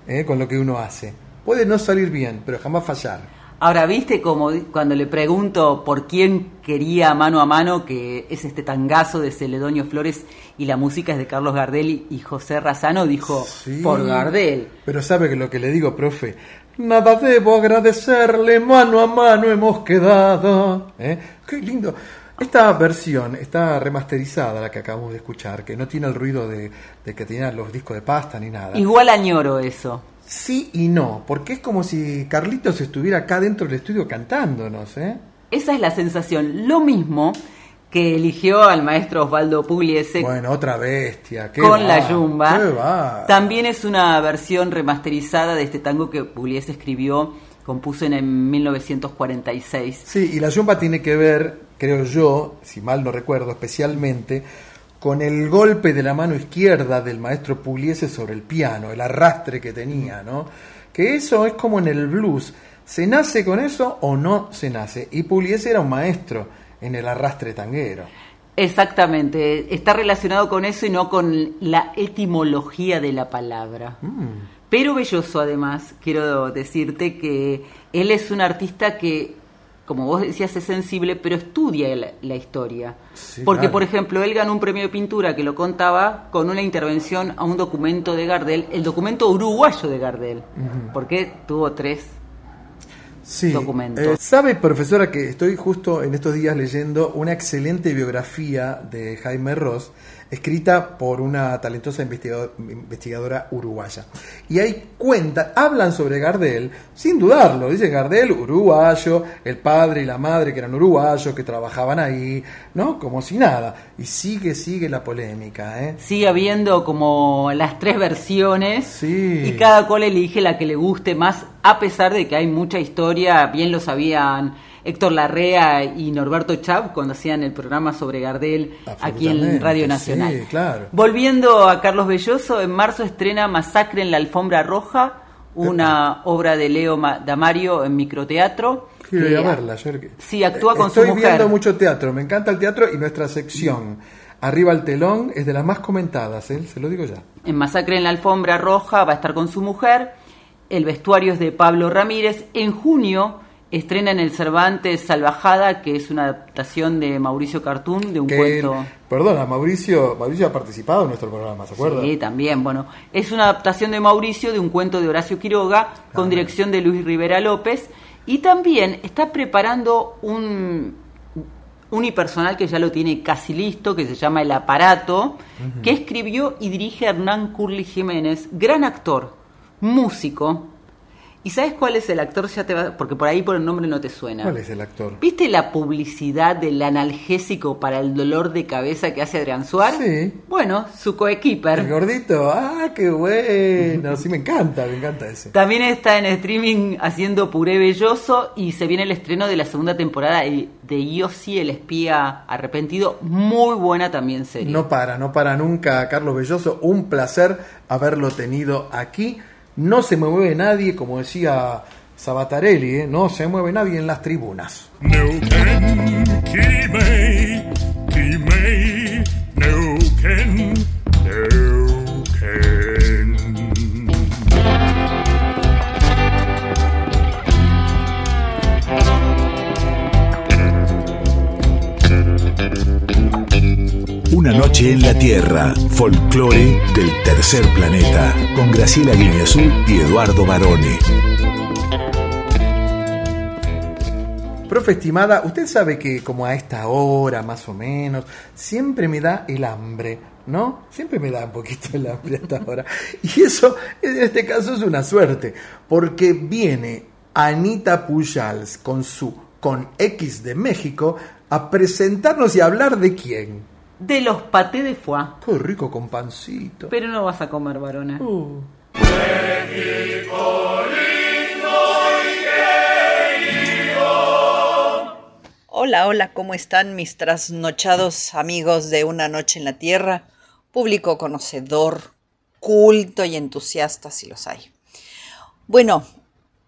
Speaker 2: ¿eh? con lo que uno hace. Puede no salir bien, pero jamás fallar.
Speaker 3: Ahora, viste como cuando le pregunto por quién quería mano a mano, que es este tangazo de Celedonio Flores y la música es de Carlos Gardel y- José Razano, dijo
Speaker 2: Sí.
Speaker 3: por Gardel.
Speaker 2: Pero sabe que lo que le digo, profe, nada debo agradecerle, mano a mano hemos quedado. ¿Eh? Qué lindo. Esta versión está remasterizada, la que acabamos de escuchar, que no tiene el ruido de, de que tenía los discos de pasta ni nada.
Speaker 3: Igual añoro eso.
Speaker 2: Sí y no, porque es como si Carlitos estuviera acá dentro del estudio cantándonos, ¿eh?
Speaker 3: Esa es la sensación. Lo mismo que eligió al maestro Osvaldo Pugliese
Speaker 2: Bueno, otra bestia. qué
Speaker 3: con la yumba.
Speaker 2: qué va.
Speaker 3: También es una versión remasterizada de este tango que Pugliese escribió, compuso en, en 1946.
Speaker 2: Sí, y la yumba tiene que ver, creo yo, si mal no recuerdo, especialmente con el golpe de la mano izquierda del maestro Pugliese sobre el piano, el arrastre que tenía, ¿no? Que eso es como en el blues. ¿Se nace con eso o no se nace? Y Pugliese era un maestro en el arrastre tanguero.
Speaker 3: Exactamente, está relacionado con eso y no con la etimología de la palabra. Pero Belloso, además, quiero decirte que él es un artista que, como vos decías, es sensible, pero estudia la, la historia.
Speaker 2: Sí,
Speaker 3: Porque,
Speaker 2: claro.
Speaker 3: por ejemplo, él ganó un premio de pintura que lo contaba con una intervención a un documento de Gardel, el documento uruguayo de Gardel, porque tuvo tres
Speaker 2: Sí.
Speaker 3: documentos.
Speaker 2: Eh, Sabe, profesora, que estoy justo en estos días leyendo una excelente biografía de Jaime Ross, escrita por una talentosa investigado- investigadora uruguaya. Y ahí cuentan, hablan sobre Gardel, sin dudarlo. Dice Gardel, uruguayo, el padre y la madre que eran uruguayos, que trabajaban ahí, ¿no? Como si nada. Y sigue, sigue la polémica, ¿eh?
Speaker 3: Sigue habiendo como las tres versiones
Speaker 2: Sí.
Speaker 3: y cada cual elige la que le guste más, a pesar de que hay mucha historia, bien lo sabían Héctor Larrea y Norberto Chab cuando hacían el programa sobre Gardel aquí en Radio Nacional.
Speaker 2: sí, claro.
Speaker 3: Volviendo a Carlos Belloso, en marzo estrena Masacre en la Alfombra Roja, una obra de Leo Ma- Damario en microteatro.
Speaker 2: Quiero
Speaker 3: que-
Speaker 2: ir a verla,
Speaker 3: Sí, actúa con su
Speaker 2: Estoy
Speaker 3: mujer.
Speaker 2: viendo mucho teatro, me encanta el teatro y nuestra sección Arriba el telón es de las más comentadas, ¿eh? se lo digo ya.
Speaker 3: En Masacre en la Alfombra Roja va a estar con su mujer. El vestuario es de Pablo Ramírez. En junio estrena en el Cervantes Salvajada, que es una adaptación de Mauricio Cartoon, de un
Speaker 2: Que
Speaker 3: cuento.
Speaker 2: él- perdona, Mauricio, Mauricio ha participado en nuestro programa, ¿se acuerda?
Speaker 3: Sí, también, bueno. Es una adaptación de Mauricio de un cuento de Horacio Quiroga, con dirección de Luis Rivera López. Y también está preparando un unipersonal que ya lo tiene casi listo, que se llama El Aparato, que escribió y dirige Hernán Curly Jiménez, gran actor, músico. ¿Y sabes cuál es el actor? Ya te va, porque por ahí por el nombre no te suena.
Speaker 2: ¿Cuál es el actor?
Speaker 3: ¿Viste la publicidad del analgésico para el dolor de cabeza que hace Adrián Suárez?
Speaker 2: Sí.
Speaker 3: Bueno, su coequiper.
Speaker 2: El gordito, ah, qué bueno, sí me encanta, me encanta ese.
Speaker 3: También está en streaming haciendo Puré Belloso y se viene el estreno de la segunda temporada de Yossi, el espía arrepentido. Muy buena también serie.
Speaker 2: No para, no para nunca, Carlos Belloso. Un placer haberlo tenido aquí. No se mueve nadie, como decía Sabatarelli, ¿eh? no se mueve nadie en las tribunas.
Speaker 6: Una noche en la Tierra, folclore del tercer planeta, con Graciela Guineazú y Eduardo Barone.
Speaker 2: Profe estimada, usted sabe que como a esta hora más o menos, siempre me da el hambre, ¿no? Siempre me da un poquito el hambre esta hora. Y eso, en este caso, es una suerte, porque viene Anita Pujals con su con X de México a presentarnos y hablar de quién.
Speaker 3: De los patés de foie.
Speaker 2: Qué rico con pancito.
Speaker 3: Pero no vas a comer, varona.
Speaker 2: Uh.
Speaker 9: Hola, hola, ¿cómo están mis trasnochados amigos de Una Noche en la Tierra? Público conocedor, culto y entusiasta si los hay. Bueno,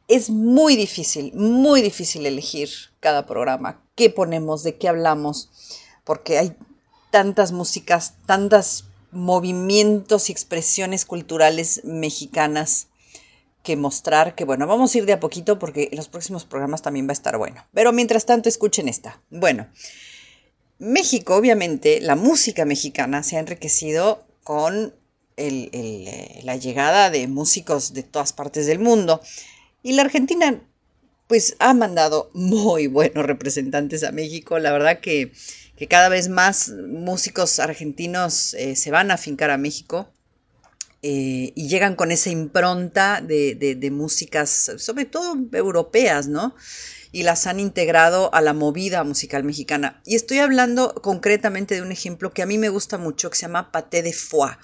Speaker 9: es muy difícil, muy difícil elegir cada programa, qué ponemos, de qué hablamos, porque hay tantas músicas, tantos movimientos y expresiones culturales mexicanas que mostrar, que bueno, vamos a ir de a poquito porque en los próximos programas también va a estar bueno. Pero mientras tanto, escuchen esta. Bueno, México, obviamente, la música mexicana se ha enriquecido con eh, la llegada de músicos de todas partes del mundo. Y la Argentina, pues, ha mandado muy buenos representantes a México. La verdad que, cada vez más músicos argentinos eh, se van a afincar a México. Eh, y llegan con esa impronta de, músicas, sobre todo europeas, ¿no? Y las han integrado a la movida musical mexicana. Y estoy hablando concretamente de un ejemplo que a mí me gusta mucho, que se llama Paté de Foix,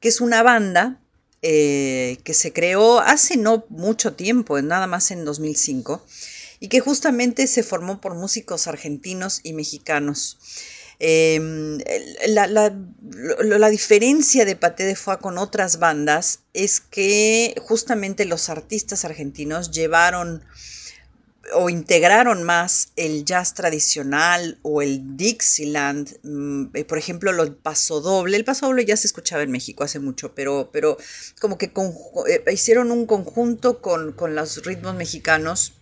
Speaker 9: que es una banda eh, que se creó hace no mucho tiempo, nada más en 2005, y que justamente se formó por músicos argentinos y mexicanos. Em, la, diferencia de Paté de Foix con otras bandas es que justamente los artistas argentinos llevaron o integraron más el jazz tradicional o el Dixieland, mm, eh, por ejemplo, el paso doble. El paso doble ya se escuchaba en México hace mucho, pero, pero como que eh, hicieron un conjunto con, los ritmos mexicanos,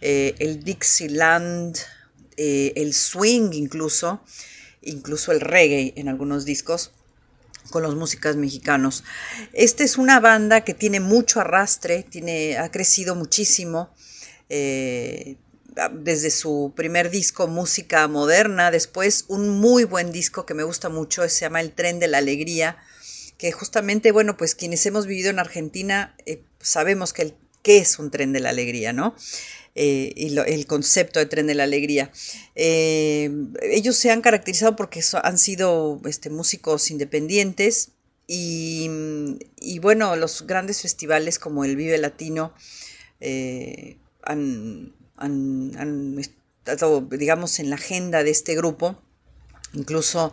Speaker 9: eh, el Dixieland, eh, el swing incluso, incluso el reggae en algunos discos con los músicas mexicanos. Esta es una banda que tiene mucho arrastre, tiene, ha crecido muchísimo. Eh, desde su primer disco Música Moderna, después un muy buen disco que me gusta mucho, se llama El Tren de la Alegría, que justamente, bueno, pues quienes hemos vivido en Argentina sabemos que, el, que es un tren de la alegría, ¿no? Eh, y el concepto de tren de la alegría. Eh, ellos se han caracterizado porque han sido este, músicos independientes y, bueno, los grandes festivales como el Vive Latino eh, han, estado, digamos, en la agenda de este grupo. Incluso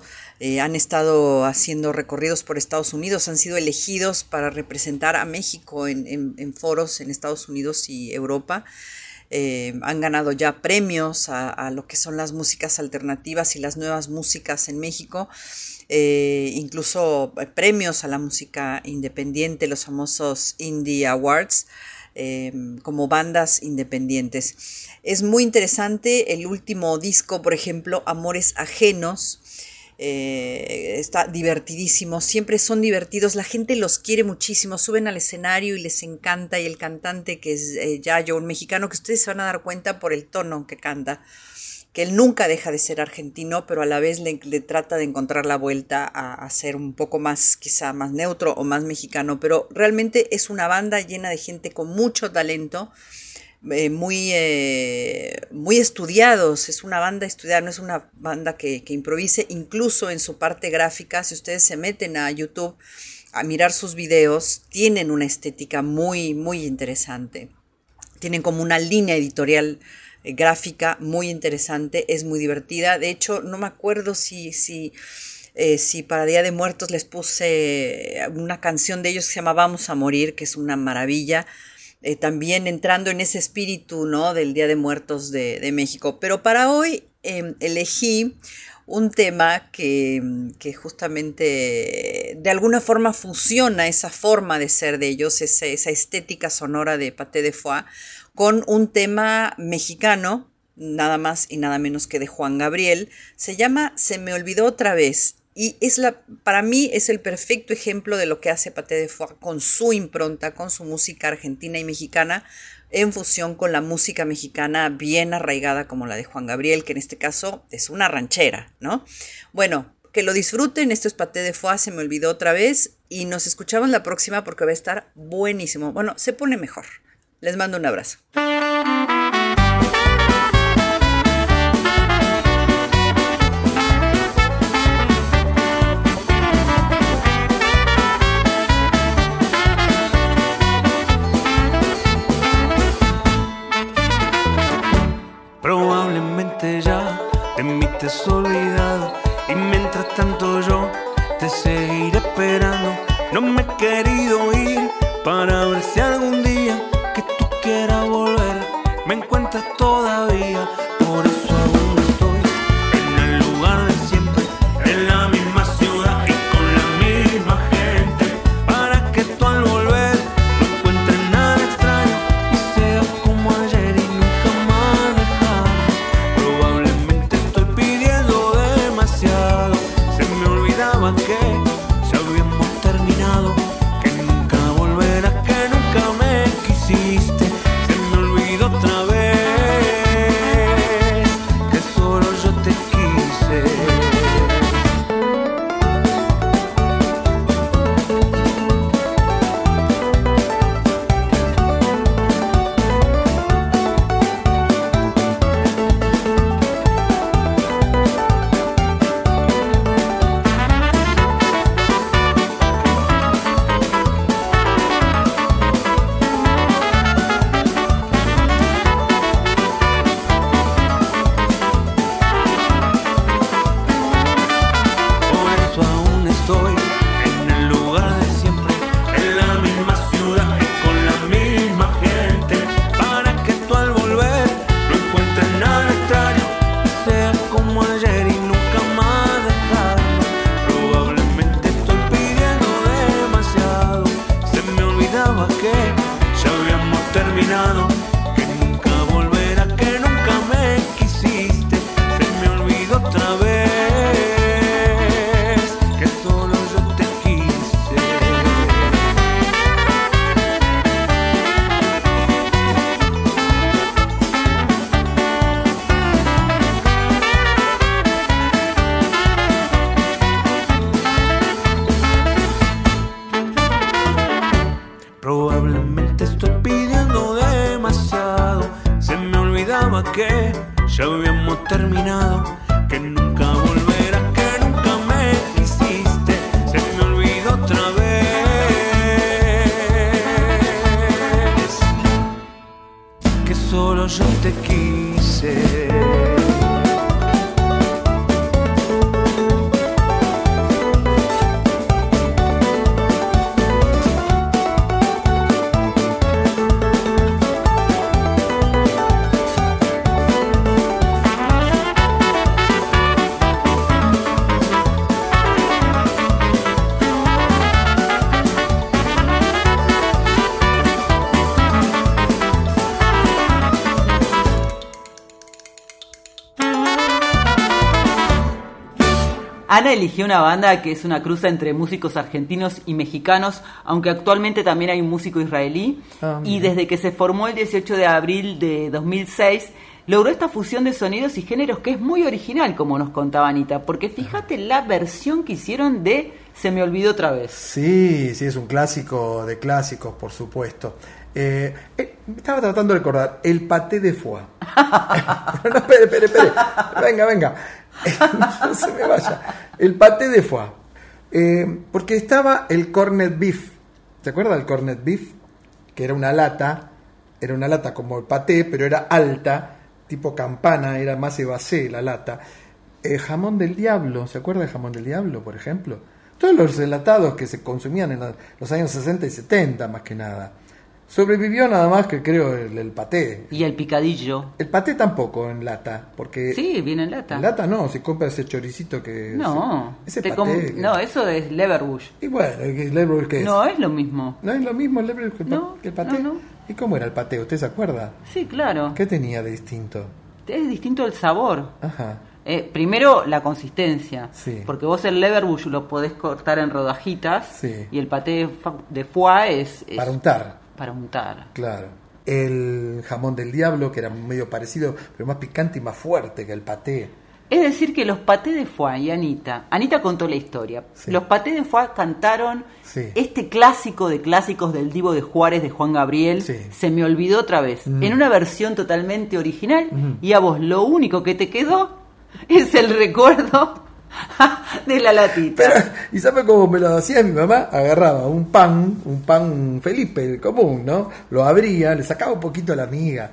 Speaker 9: han estado haciendo recorridos por Estados Unidos, han sido elegidos para representar a México en foros en Estados Unidos y Europa. Eh, han ganado ya premios a, lo que son las músicas alternativas y las nuevas músicas en México, eh, incluso eh, premios a la música independiente, los famosos Indie Awards. Como bandas independientes. Es muy interesante el último disco, por ejemplo, Amores Ajenos, eh, está divertidísimo, siempre son divertidos, la gente los quiere muchísimo, suben al escenario y les encanta y el cantante que es eh, Yayo, un mexicano que ustedes se van a dar cuenta por el tono que canta, que él nunca deja de ser argentino, pero a la vez le, trata de encontrar la vuelta a, ser un poco más, quizá más neutro o más mexicano, pero realmente es una banda llena de gente con mucho talento eh, muy, eh, muy estudiados, es una banda estudiada, no es una banda que, improvise, incluso en su parte gráfica, si ustedes se meten a YouTube a mirar sus videos, tienen una estética muy, muy interesante. Tienen como una línea editorial gráfica muy interesante, es muy divertida. De hecho, no me acuerdo si, si, si para Día de Muertos les puse una canción de ellos que se llama Vamos a Morir, que es una maravilla eh, también entrando en ese espíritu ¿no? del Día de Muertos de, México. Pero para hoy em, elegí un tema que, justamente de alguna forma fusiona esa forma de ser de ellos, esa, esa estética sonora de Paté de Foix, con un tema mexicano, nada más y nada menos que de Juan Gabriel. Se llama Se me olvidó otra vez y es la, para mí es el perfecto ejemplo de lo que hace Paté de Foix con su impronta, con su música argentina y mexicana, en fusión con la música mexicana bien arraigada como la de Juan Gabriel, que en este caso es una ranchera, ¿no? Bueno, que lo disfruten, esto es Paté de Foix, se me olvidó otra vez, y nos escuchamos la próxima porque va a estar buenísimo. Bueno, se pone mejor. Les mando un abrazo.
Speaker 5: Probablemente ya de mí te has olvidado y mientras tanto yo te seguiré esperando. No me he querido ir para ver si
Speaker 3: algún eligió una banda que es una cruza entre músicos argentinos y mexicanos, aunque actualmente también hay un músico israelí.
Speaker 2: Ah,
Speaker 3: y desde que se formó el 18 de abril de 2006, logró esta fusión de sonidos y géneros que es muy original, como nos contaba Anita. Porque fíjate la versión que hicieron de Se me olvidó otra vez.
Speaker 2: Sí, sí, es un clásico de clásicos, por supuesto. Eh, eh, estaba tratando de recordar, el paté de foie. no, espere, espere, espere. Venga, venga. no se me vaya. El paté de foie. Eh, porque estaba el cornet beef. ¿Se acuerda del cornet beef? Que era una lata, era una lata como el paté, pero era alta, tipo campana, era más evasé la lata. Eh, jamón del diablo, ¿se acuerda del jamón del diablo, por ejemplo? Todos los enlatados que se consumían en los años 60 y 70, más que nada. Sobrevivió nada más que creo el, el paté.
Speaker 3: Y el picadillo.
Speaker 2: El paté tampoco en lata, porque
Speaker 3: Sí, viene en lata.
Speaker 2: en lata no, se compra ese choricito que...
Speaker 3: No,
Speaker 2: ese
Speaker 3: te
Speaker 2: paté que-
Speaker 3: no, eso es Leverbush.
Speaker 2: Y bueno, ¿el leverbush qué es?
Speaker 3: No, es lo mismo.
Speaker 2: ¿No es lo mismo el leverbush que el,
Speaker 3: No,
Speaker 2: el paté?
Speaker 3: no, no.
Speaker 2: ¿Y cómo era el paté? ¿Usted se acuerda?
Speaker 3: Sí, claro.
Speaker 2: ¿Qué tenía de distinto?
Speaker 3: Es distinto el sabor.
Speaker 2: Ajá.
Speaker 3: Eh, primero, la consistencia.
Speaker 2: Sí.
Speaker 3: Porque vos el leverbush lo podés cortar en rodajitas
Speaker 2: Sí.
Speaker 3: y el paté de foie es, es
Speaker 2: Para untar.
Speaker 3: Para untar.
Speaker 2: Claro. El jamón del diablo, que era medio parecido, pero más picante y más fuerte que el paté.
Speaker 3: Es decir, que los patés de foie y Anita, Anita contó la historia.
Speaker 2: Sí.
Speaker 3: Los patés de foie cantaron
Speaker 2: Sí.
Speaker 3: este clásico de clásicos del Divo de Juárez de Juan Gabriel,
Speaker 2: Sí.
Speaker 3: Se me olvidó otra vez,
Speaker 2: Mm.
Speaker 3: en una versión totalmente original.
Speaker 2: Ujú.
Speaker 3: Y a vos lo único que te quedó es el recuerdo de la latita.
Speaker 2: Pero, ¿y sabe cómo me lo hacía mi mamá? Agarraba un pan, un pan Felipe, el común, ¿no? Lo abría, le sacaba un poquito a la miga.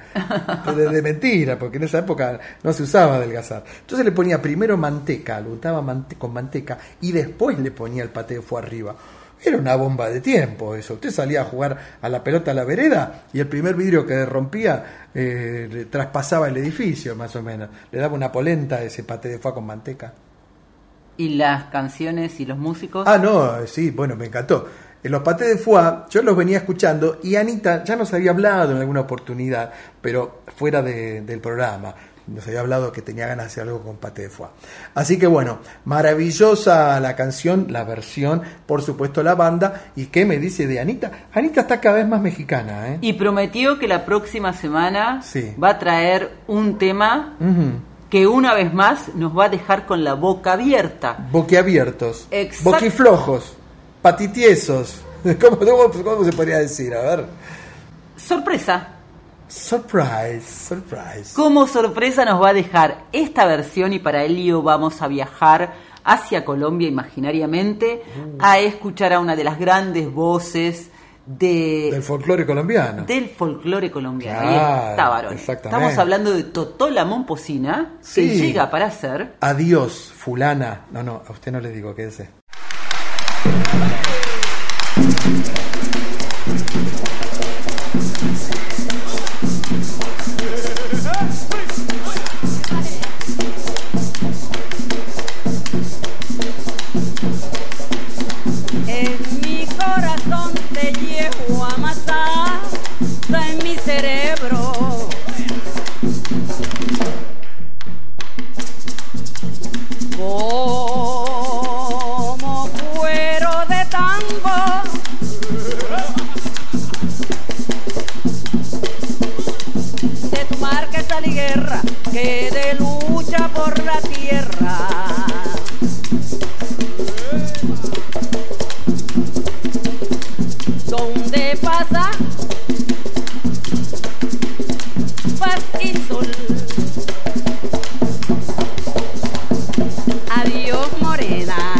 Speaker 2: De, de mentira, porque en esa época no se usaba adelgazar. Entonces le ponía primero manteca, lo untaba mante- con manteca y después le ponía el paté de foie arriba. Era una bomba de tiempo eso. Usted salía a jugar a la pelota a la vereda y el primer vidrio que rompía eh, le traspasaba el edificio, más o menos. Le daba una polenta a ese paté de foie con manteca.
Speaker 3: ¿Y las canciones y los músicos?
Speaker 2: Ah, no, sí, bueno, me encantó. En los patés de foie yo los venía escuchando y Anita ya nos había hablado en alguna oportunidad, pero fuera de- del programa. Nos había hablado que tenía ganas de hacer algo con paté de foie. Así que bueno, maravillosa la canción, la versión, por supuesto la banda. ¿Y qué me dice de Anita? Anita está cada vez más mexicana, ¿eh?
Speaker 3: Y prometió que la próxima semana
Speaker 2: Sí.
Speaker 3: va a traer un tema. Que una vez más nos va a dejar con la boca abierta.
Speaker 2: Boquiabiertos,
Speaker 3: Exact-
Speaker 2: boquiflojos, patitiesos. ¿Cómo, cómo, cómo se podría decir? A ver.
Speaker 3: Sorpresa.
Speaker 2: Surprise, surprise.
Speaker 3: Como sorpresa nos va a dejar esta versión y para ello vamos a viajar hacia Colombia imaginariamente a escuchar a una de las grandes voces de,
Speaker 2: Del folclore colombiano.
Speaker 3: del folclore colombiano.
Speaker 2: Claro,
Speaker 3: está, varón.
Speaker 2: exactamente.
Speaker 3: Estamos hablando de Totola Momposina,
Speaker 2: Sí.
Speaker 3: que llega para ser
Speaker 2: Adiós, fulana. No, no, a usted no le digo, quédese.
Speaker 10: que de lucha por la tierra. Donde pasa paz y sol. Adiós morena.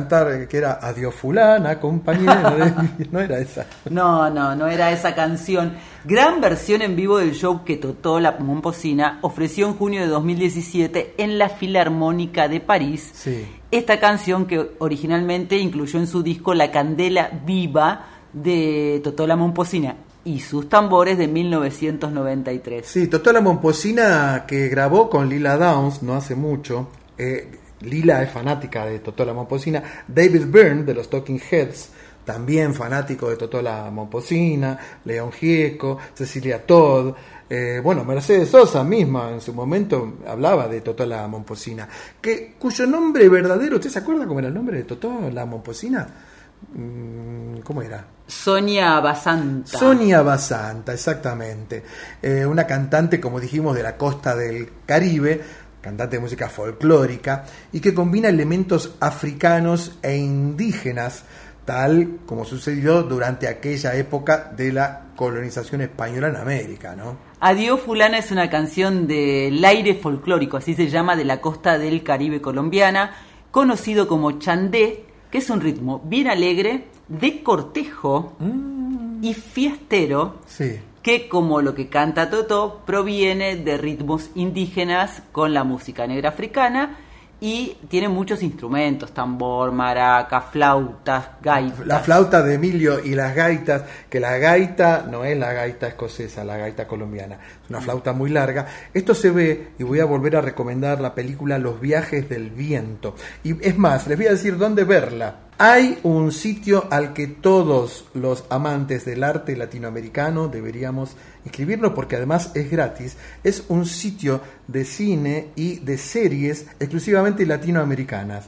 Speaker 2: Cantar eh, que era Adiós fulana, compañera. no era esa.
Speaker 3: No, no, no era esa canción. Gran versión en vivo del show que Totó la Momposina ofreció en junio de 2017 en la Filarmónica de París.
Speaker 2: Sí.
Speaker 3: Esta canción que originalmente incluyó en su disco La Candela Viva de Totó la Momposina y sus tambores de 1993.
Speaker 2: Sí, Totó la Momposina que grabó con Lila Downs no hace mucho. Eh, Lila es fanática de Totó la Momposina. David Byrne de los Talking Heads, también fanático de Totó la Momposina. León Gieco, Cecilia Todd. eh, bueno, Mercedes Sosa misma en su momento hablaba de Totó la Momposina. Que, cuyo nombre verdadero, ¿usted se acuerda cómo era el nombre de Totó la Momposina? Mm, ¿Cómo era?
Speaker 3: Sonia Basanta.
Speaker 2: Sonia Basanta, exactamente. Eh, una cantante, como dijimos, de la costa del Caribe, cantante de música folclórica, y que combina elementos africanos e indígenas, tal como sucedió durante aquella época de la colonización española en América, ¿no?
Speaker 3: Adiós Fulana es una canción del aire folclórico, así se llama, de la costa del Caribe colombiana, conocido como chandé, que es un ritmo bien alegre, de cortejo y fiestero,
Speaker 2: Sí.
Speaker 3: Que como lo que canta Toto, proviene de ritmos indígenas con la música negra africana y tiene muchos instrumentos, tambor, maraca, flautas, gaitas.
Speaker 2: La flauta de Emilio y las gaitas, que la gaita no es la gaita escocesa, la gaita colombiana, es una flauta muy larga. Esto se ve, y voy a volver a recomendar la película Los viajes del viento. Y es más, les voy a decir dónde verla, Hay un sitio al que todos los amantes del arte latinoamericano deberíamos inscribirnos porque además es gratis. Es un sitio de cine y de series exclusivamente latinoamericanas.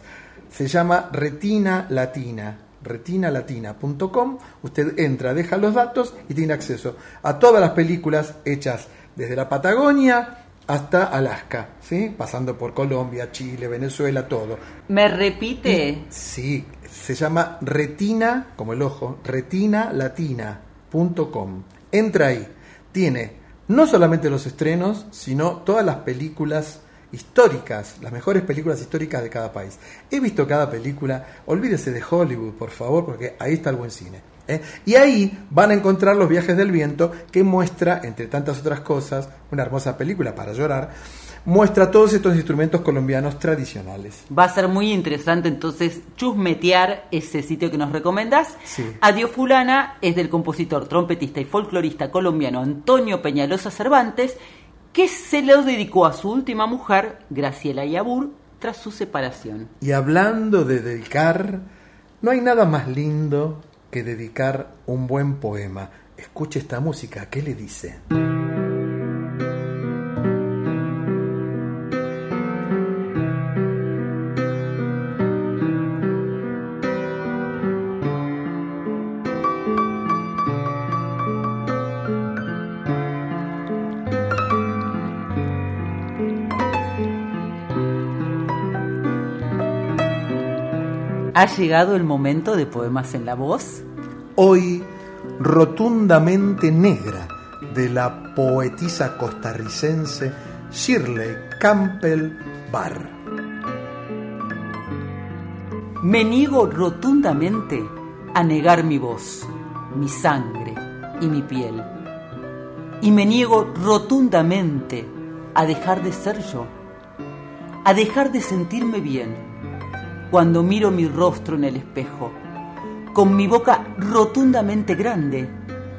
Speaker 2: Se llama Retina Latina retinalatina.com. Usted entra, deja los datos y tiene acceso a todas las películas hechas desde la Patagonia hasta Alaska, ¿sí? pasando por Colombia, Chile, Venezuela, todo.
Speaker 3: ¿Me repite?
Speaker 2: Sí, se llama retina, como el ojo, retinalatina.com. Entra ahí, tiene no solamente los estrenos, sino todas las películas históricas, las mejores películas históricas de cada país. He visto cada película, olvídese de Hollywood, por favor, porque ahí está el buen cine. ¿eh? Y ahí van a encontrar Los viajes del viento, que muestra, entre tantas otras cosas, una hermosa película para llorar, muestra todos estos instrumentos colombianos tradicionales.
Speaker 3: Va a ser muy interesante entonces chusmetear ese sitio que nos recomendas.
Speaker 2: Sí.
Speaker 3: Adiós Fulana es del compositor, trompetista y folclorista colombiano Antonio Peñalosa Cervantes que se lo dedicó a su última mujer, Graciela Yabur, tras su separación.
Speaker 2: Y hablando de dedicar, no hay nada más lindo que dedicar un buen poema. Escuche esta música, ¿qué le dice?
Speaker 3: ¿Ha llegado el momento de Poemas en la Voz?
Speaker 2: Hoy, rotundamente negra, de la poetisa costarricense Shirley Campbell Barr.
Speaker 3: Me niego rotundamente a negar mi voz, mi sangre y mi piel. Y me niego rotundamente a dejar de ser yo, a dejar de sentirme bien cuando miro mi rostro en el espejo, con mi boca rotundamente grande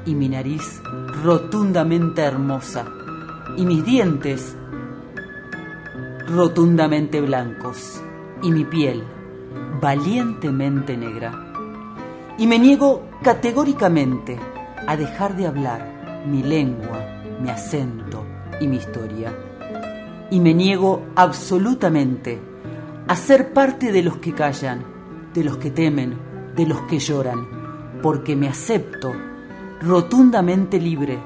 Speaker 3: y mi nariz rotundamente hermosa y mis dientes rotundamente blancos y mi piel valientemente negra. Y me niego categóricamente a dejar de hablar mi lengua, mi acento y mi historia. Y me niego absolutamente a ser parte de los que callan, de los que temen, de los que lloran, porque me acepto rotundamente libre,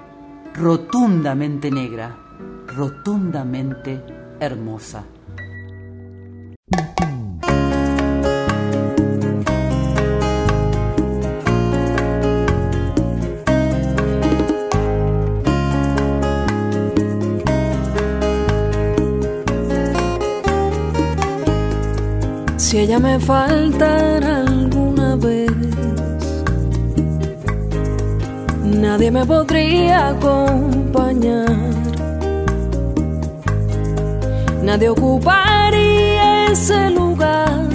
Speaker 3: rotundamente negra, rotundamente hermosa.
Speaker 11: Si ella me faltara alguna vez, nadie me podría acompañar. Nadie ocuparía ese lugar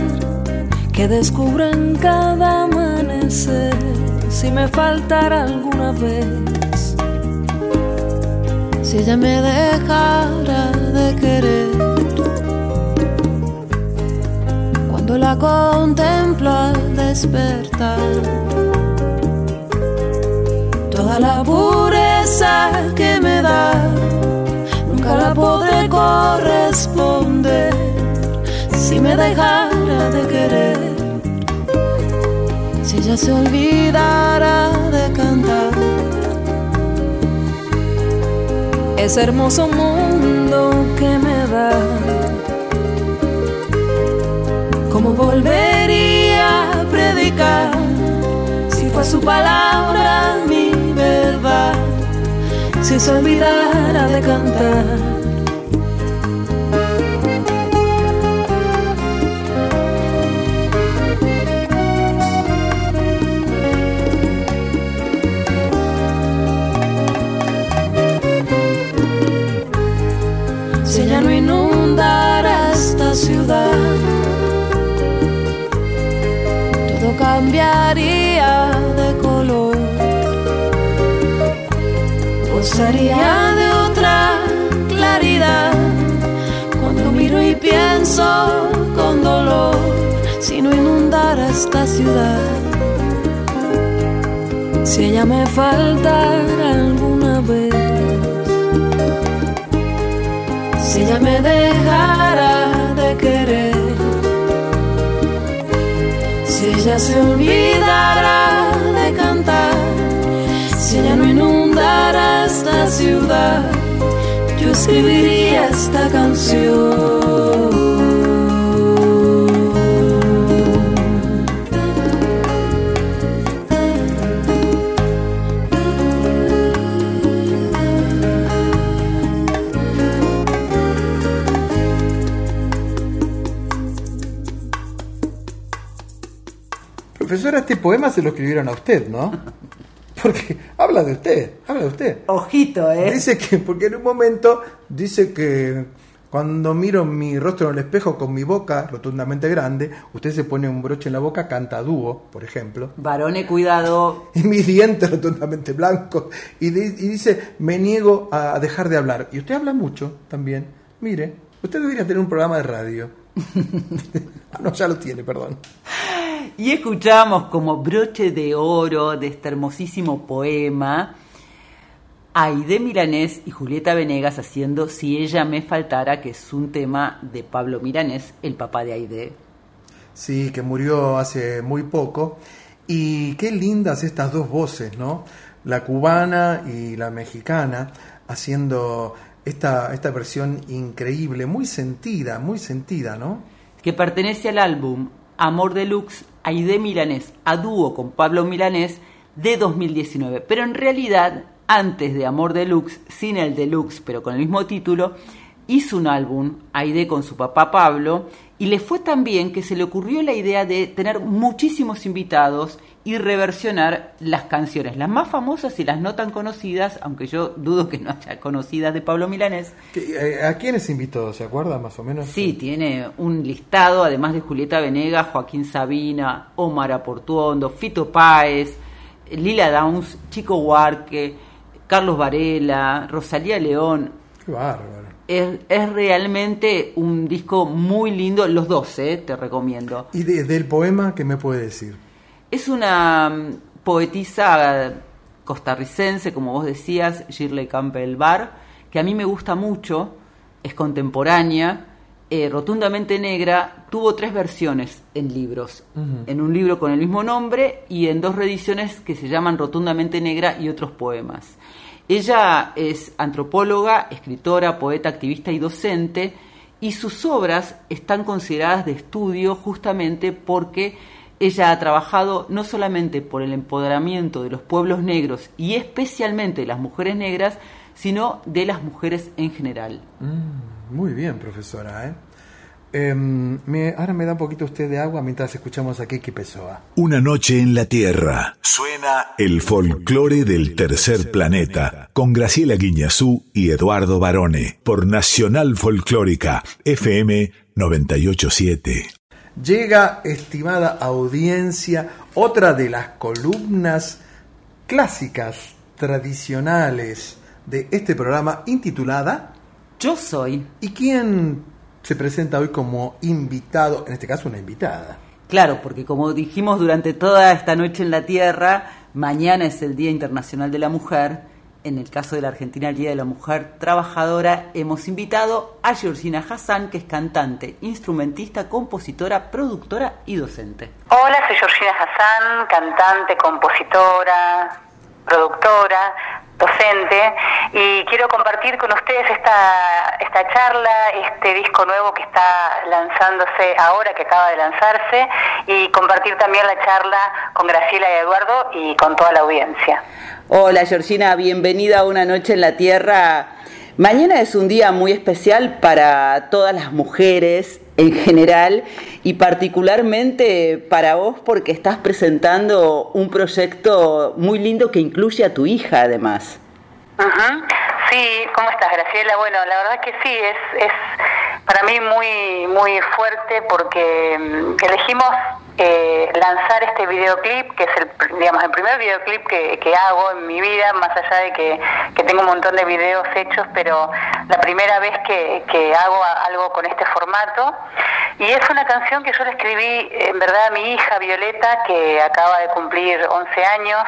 Speaker 11: que descubro en cada amanecer. Si me faltara alguna vez, si ella me dejara de querer la contemplo al despertar. Toda la pureza que me da, nunca la podré corresponder si me dejara de querer. Si ella se olvidara de cantar ese hermoso mundo que me da ¿Cómo volvería a predicar si fue su palabra mi verdad? Si se olvidara de cantar. Gozaría de otra claridad cuando miro y pienso con dolor. si no inundara esta ciudad. Si ella me faltara alguna vez, si ella me dejara de querer, si ella se olvidara de cantar, si ella no inundara esta ciudad, yo escribiría esta canción.
Speaker 2: Profesora, este poema se lo escribieron a usted, ¿no? Porque habla de usted, habla de usted.
Speaker 3: Ojito, ¿eh?
Speaker 2: Dice que, porque en un momento dice que cuando miro mi rostro en el espejo con mi boca rotundamente grande, usted se pone un broche en la boca, canta dúo, por ejemplo.
Speaker 3: Varone, cuidado.
Speaker 2: Y mis dientes rotundamente blancos. Y, y dice, me niego a dejar de hablar. Y usted habla mucho también. Mire, usted debería tener un programa de radio. ah, no, ya lo tiene, perdón.
Speaker 3: Y escuchamos como broche de oro de este hermosísimo poema Aide Milanés y Julieta Venegas haciendo Si ella me faltara, que es un tema de Pablo Milanés, el papá de Aide.
Speaker 2: Sí, que murió hace muy poco. Y qué lindas estas dos voces, ¿no? La cubana y la mexicana haciendo esta, esta versión increíble, muy sentida, muy sentida, ¿no?
Speaker 3: que pertenece al álbum Amor Deluxe, Aide Milanés, a dúo con Pablo Milanés, de 2019. Pero en realidad, antes de Amor Deluxe, sin el Deluxe, pero con el mismo título, hizo un álbum, Aide con su papá Pablo, y le fue tan bien que se le ocurrió la idea de tener muchísimos invitados y reversionar las canciones, las más famosas y las no tan conocidas, aunque yo dudo que no haya conocidas de Pablo Milanés,
Speaker 2: ¿Qué- eh, ¿A quiénes invitó? ¿Se acuerda más o menos?
Speaker 3: Sí, tiene un listado, además de Julieta Venegas, Joaquín Sabina, Omar Aportuondo, Fito Páez, Lila Downs, Chico Huarque, Carlos Varela, Rosalía León.
Speaker 2: Qué bárbaro.
Speaker 3: Es, es realmente un disco muy lindo, los dos, eh, te recomiendo.
Speaker 2: ¿Y de- del poema qué me puede decir?
Speaker 3: Es una mm, poetisa costarricense, como vos decías, Shirley Campbell Barr, que a mí me gusta mucho, es contemporánea, eh, rotundamente negra, tuvo tres versiones en libros. En un libro con el mismo nombre y en dos reediciones que se llaman Rotundamente Negra y otros poemas. Ella es antropóloga, escritora, poeta, activista y docente, y sus obras están consideradas de estudio justamente porque ella ha trabajado no solamente por el empoderamiento de los pueblos negros y especialmente de las mujeres negras, sino de las mujeres en general.
Speaker 2: Mm, muy bien, profesora. ¿eh? Em, me- ahora me da un poquito usted de agua mientras escuchamos a Kiki Pessoa.
Speaker 6: Una noche en la Tierra. Suena el folclore del tercer planeta con Graciela Guiñazú y Eduardo Barone por Nacional Folclórica FM 987.
Speaker 2: Llega, estimada audiencia, otra de las columnas clásicas, tradicionales de este programa intitulada
Speaker 3: Yo soy.
Speaker 2: ¿Y quién se presenta hoy como invitado? En este caso, una invitada.
Speaker 3: Claro, porque como dijimos durante toda esta noche en la Tierra, mañana es el Día Internacional de la Mujer. En el caso de la Argentina, el Día de la Mujer Trabajadora, hemos invitado a Georgina Hassan, que es cantante, instrumentista, compositora, productora y docente.
Speaker 12: Hola, soy Georgina Hassan, cantante, compositora, productora, docente, y quiero compartir con ustedes esta, esta charla, este disco nuevo que está lanzándose ahora, que acaba de lanzarse, y compartir también la charla con Graciela y Eduardo y con toda la audiencia.
Speaker 3: Hola Georgina, bienvenida a Una Noche en la Tierra. Mañana es un día muy especial para todas las mujeres en general y particularmente para vos porque estás presentando un proyecto muy lindo que incluye a tu hija además.
Speaker 12: Ujú. Sí, ¿cómo estás, Graciela? Bueno, la verdad que sí, es, es para mí muy, muy fuerte porque mm, elegimos eh, lanzar este videoclip, que es el, digamos, el primer videoclip que, que hago en mi vida, más allá de que, que, tengo un montón de videos hechos, pero la primera vez que, que hago algo con este formato. Y es una canción que yo le escribí, en verdad, a mi hija Violeta, que acaba de cumplir 11 años.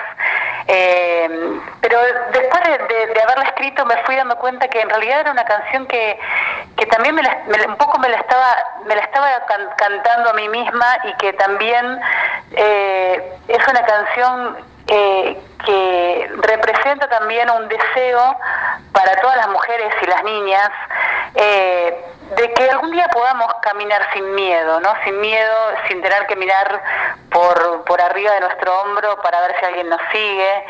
Speaker 12: Eh, pero después de, haberla escrito me fui dando cuenta que en realidad era una canción que, que también me un poco me la estaba, me la estaba cantando a mí misma y que también eh, es una canción eh, que representa también un deseo para todas las mujeres y las niñas eh, de que algún día podamos caminar sin miedo, ¿no? Sin miedo, sin tener que mirar por, por arriba de nuestro hombro para ver si alguien nos sigue,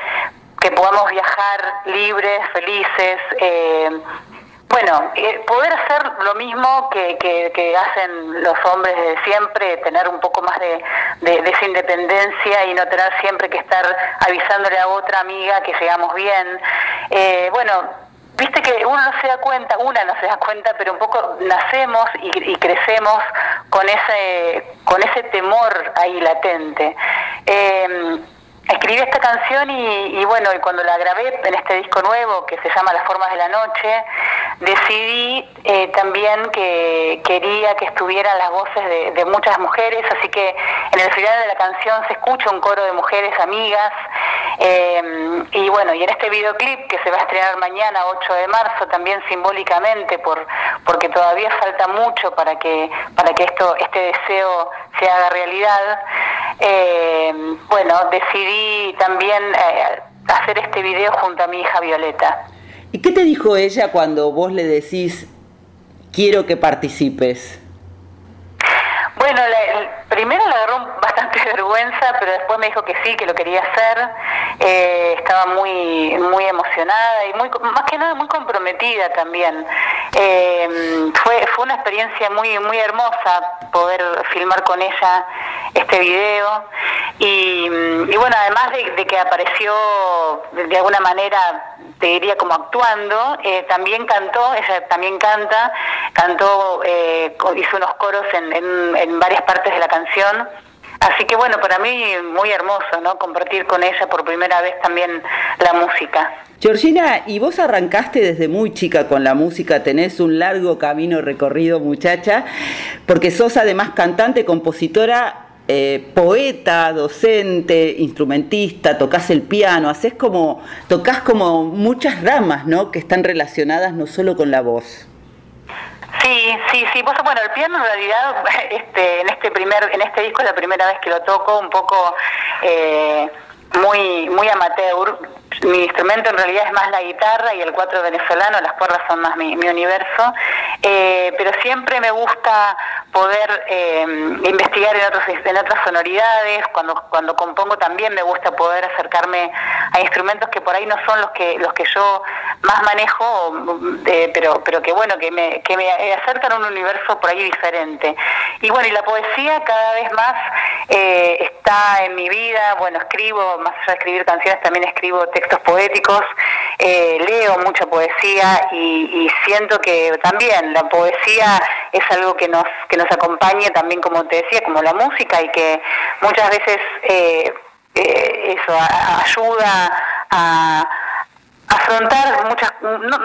Speaker 12: que podamos viajar libres, felices, bueno, eh, poder hacer lo mismo que, que, hacen los hombres de siempre, tener un poco más de, de, esa independencia y no tener siempre que estar avisándole a otra amiga que llegamos bien. Eh, bueno, viste que uno no se da cuenta, una no se da cuenta, pero un poco nacemos y, crecemos con ese, con ese temor ahí latente. Eh, escribí esta canción y, bueno, y cuando la grabé en este disco nuevo que se llama Las Formas de la Noche, decidí eh, también que quería que estuvieran las voces de, muchas mujeres, así que en el final de la canción se escucha un coro de mujeres amigas. Eh, y bueno, y en este videoclip que se va a estrenar mañana, 8 de marzo, también simbólicamente, por, porque todavía falta mucho para que, para que esto, este deseo se haga realidad, eh, bueno, decidí también hacer este video junto a mi hija Violeta.
Speaker 3: ¿Y qué te dijo ella cuando vos le decís, quiero que participes?
Speaker 12: Bueno, primero le agarró bastante vergüenza, pero después me dijo que sí, que lo quería hacer. Eh, estaba muy muy emocionada y muy más que nada muy comprometida también. Eh, fue fue una experiencia muy muy hermosa poder filmar con ella este video y, bueno además de, que apareció de alguna manera te diría como actuando eh, también cantó ella también canta cantó hizo unos coros en, en, en varias partes de la canción Así que bueno, para mí muy hermoso, ¿no? Compartir con ella por primera vez también la música.
Speaker 3: Georgina, y vos arrancaste desde muy chica con la música, tenés un largo camino recorrido, muchacha, porque sos además cantante, compositora eh, poeta, docente, instrumentista, tocas el piano, haces como, tocas como muchas ramas, ¿no? Que están relacionadas no solo con la voz.
Speaker 12: Sí, sí, sí. bueno, el piano en realidad, este, en este primer, en este disco es la primera vez que lo toco, un poco eh, muy, muy amateur. Mi instrumento en realidad es más la guitarra y el cuatro venezolano, las cuerdas son más mi, universo, eh, pero siempre me gusta poder eh, investigar en, otros, en otras sonoridades, cuando, cuando compongo también me gusta poder acercarme a instrumentos que por ahí no son los que, los que yo más manejo, eh, pero, pero que bueno, que me, que me acercan a un universo por ahí diferente. Y bueno, y la poesía cada vez más eh, está en mi vida, bueno, escribo, más allá de escribir canciones, también escribo textos poéticos, eh, leo mucha poesía y, siento que también la poesía es algo que nos, que nos acompaña también, como te decía, como la música y que muchas veces eso ayuda a afrontar muchos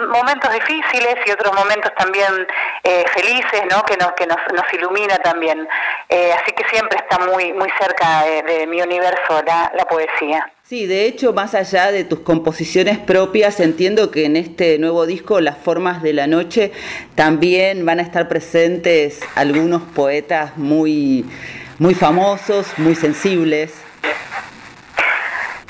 Speaker 12: momentos difíciles y otros momentos también eh, felices, ¿no? Que nos que nos, nos ilumina también. Eh, así que siempre está muy muy cerca de, mi universo la, la poesía.
Speaker 3: Sí, de hecho, más allá de tus composiciones propias, entiendo que en este nuevo disco, Las Formas de la Noche, también van a estar presentes algunos poetas muy, muy famosos, muy sensibles.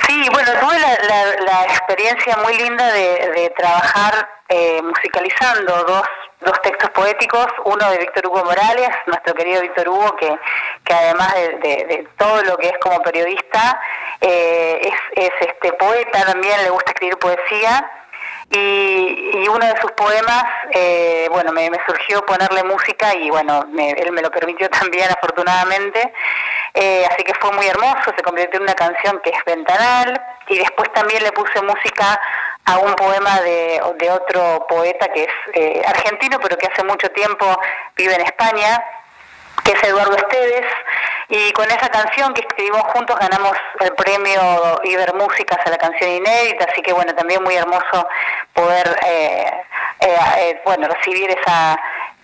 Speaker 12: Sí, bueno, tuve la, experiencia muy linda de, trabajar eh, musicalizando dos, dos textos poéticos, uno de Víctor Hugo Morales, nuestro querido Víctor Hugo, que, que además de, todo lo que es como periodista, eh, es, es este poeta también, le gusta escribir poesía, y, uno de sus poemas, eh, bueno, me, surgió ponerle música y bueno, él me lo permitió también afortunadamente, eh, así que fue muy hermoso, se convirtió en una canción que es ventanal. Y después también le puse música a un poema de, otro poeta que es eh, argentino pero que hace mucho tiempo vive en España, que es Eduardo Esteves, Y con esa canción que escribimos juntos ganamos el premio Iber Músicas a la canción inédita, así que bueno, también muy hermoso poder eh, eh, eh, bueno recibir esa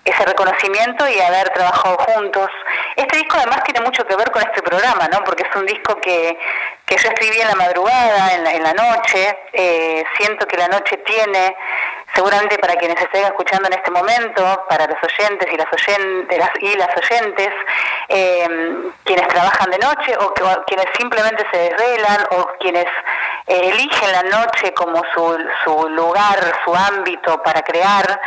Speaker 12: ese reconocimiento y haber trabajado juntos. Este disco además tiene mucho que ver con este programa, ¿no? Porque es un disco que, que yo escribí en la madrugada, en la, en la noche. Eh, siento que la noche tiene, seguramente para quienes estén escuchando en este momento, para los oyentes y las, oyentes, y las oyentes, eh, quienes trabajan de noche o, quienes simplemente se desvelan o quienes eh, eligen la noche como su, su lugar, su ámbito para crear.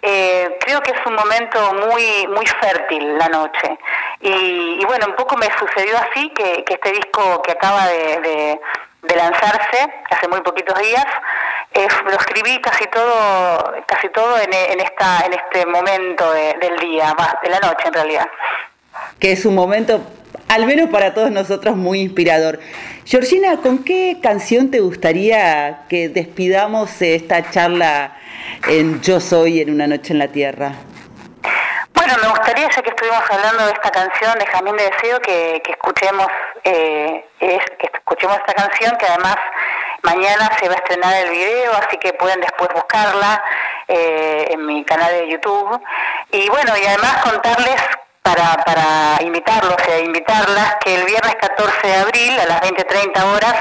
Speaker 12: Eh, creo que es un momento muy muy fértil la noche. Y, y bueno, un poco me sucedió así que, que este disco que acaba de, de- de lanzarse hace muy poquitos días, eh, lo escribí casi todo casi todo en, esta en este momento de- del día, más de la noche en realidad.
Speaker 3: que es un momento, al menos para todos nosotros, muy inspirador. Georgina, ¿con qué canción te gustaría que despidamos esta charla en Yo Soy en una noche en la Tierra?
Speaker 12: Bueno, me gustaría, ya que estuvimos hablando de esta canción de Jamín de Deseo, que, escuchemos eh, escuchemos esta canción, que además mañana se va a estrenar el video, así que pueden después buscarla eh, en mi canal de YouTube. Y bueno, y además contarles para, para invitarlos e invitarlas que el viernes 14 de abril a las 20.30 horas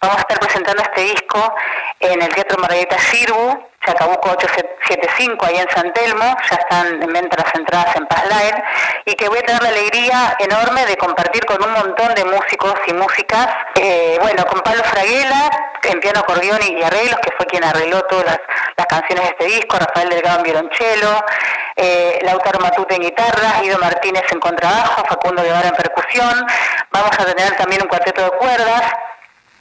Speaker 12: vamos a estar presentando este disco en el Teatro Margarita Shirbu, Chacabuco 875, ahí en San Telmo, ya están en las entradas en Paz Live, y que voy a tener la alegría enorme de compartir con un montón de músicos y músicas, eh, bueno, con Pablo Fraguela, en piano, acordeón y arreglos, que fue quien arregló todas las canciones de este disco, Rafael Delgado en violonchelo, eh, Lautaro Matute en guitarra, Guido Martínez en contrabajo, Facundo Guevara en percusión, vamos a tener también un cuarteto de cuerdas,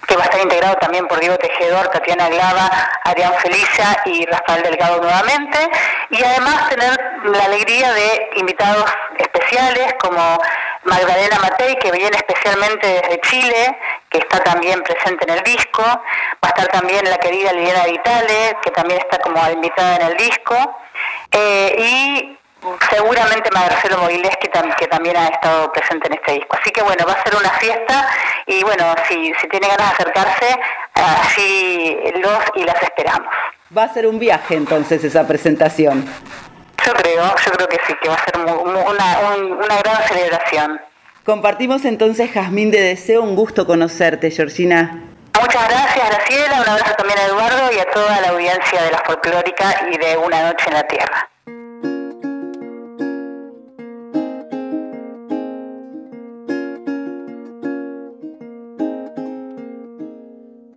Speaker 12: que va a estar integrado también por Diego Tejedor, Tatiana Glava, Adrián Felicia y Rafael Delgado nuevamente, y además tener la alegría de invitados especiales como Magdalena Matei, que viene especialmente desde Chile, que está también presente en el disco, va a estar también la querida Liliana Vitale, que también está como invitada en el disco, eh, y seguramente Marcelo Mogileski tam- que también ha estado presente en este disco. Así que bueno, va a ser una fiesta y bueno, si, si tiene ganas de acercarse, allí los y las esperamos.
Speaker 3: Va a ser un viaje entonces esa presentación.
Speaker 12: Yo creo, yo creo que sí, que va a ser una, un- una gran celebración.
Speaker 3: Compartimos entonces Jazmín de Deseo, un gusto conocerte, Georgina.
Speaker 12: Muchas gracias, Graciela, un abrazo también a Eduardo y a toda la audiencia de la folclórica y de Una Noche en la Tierra.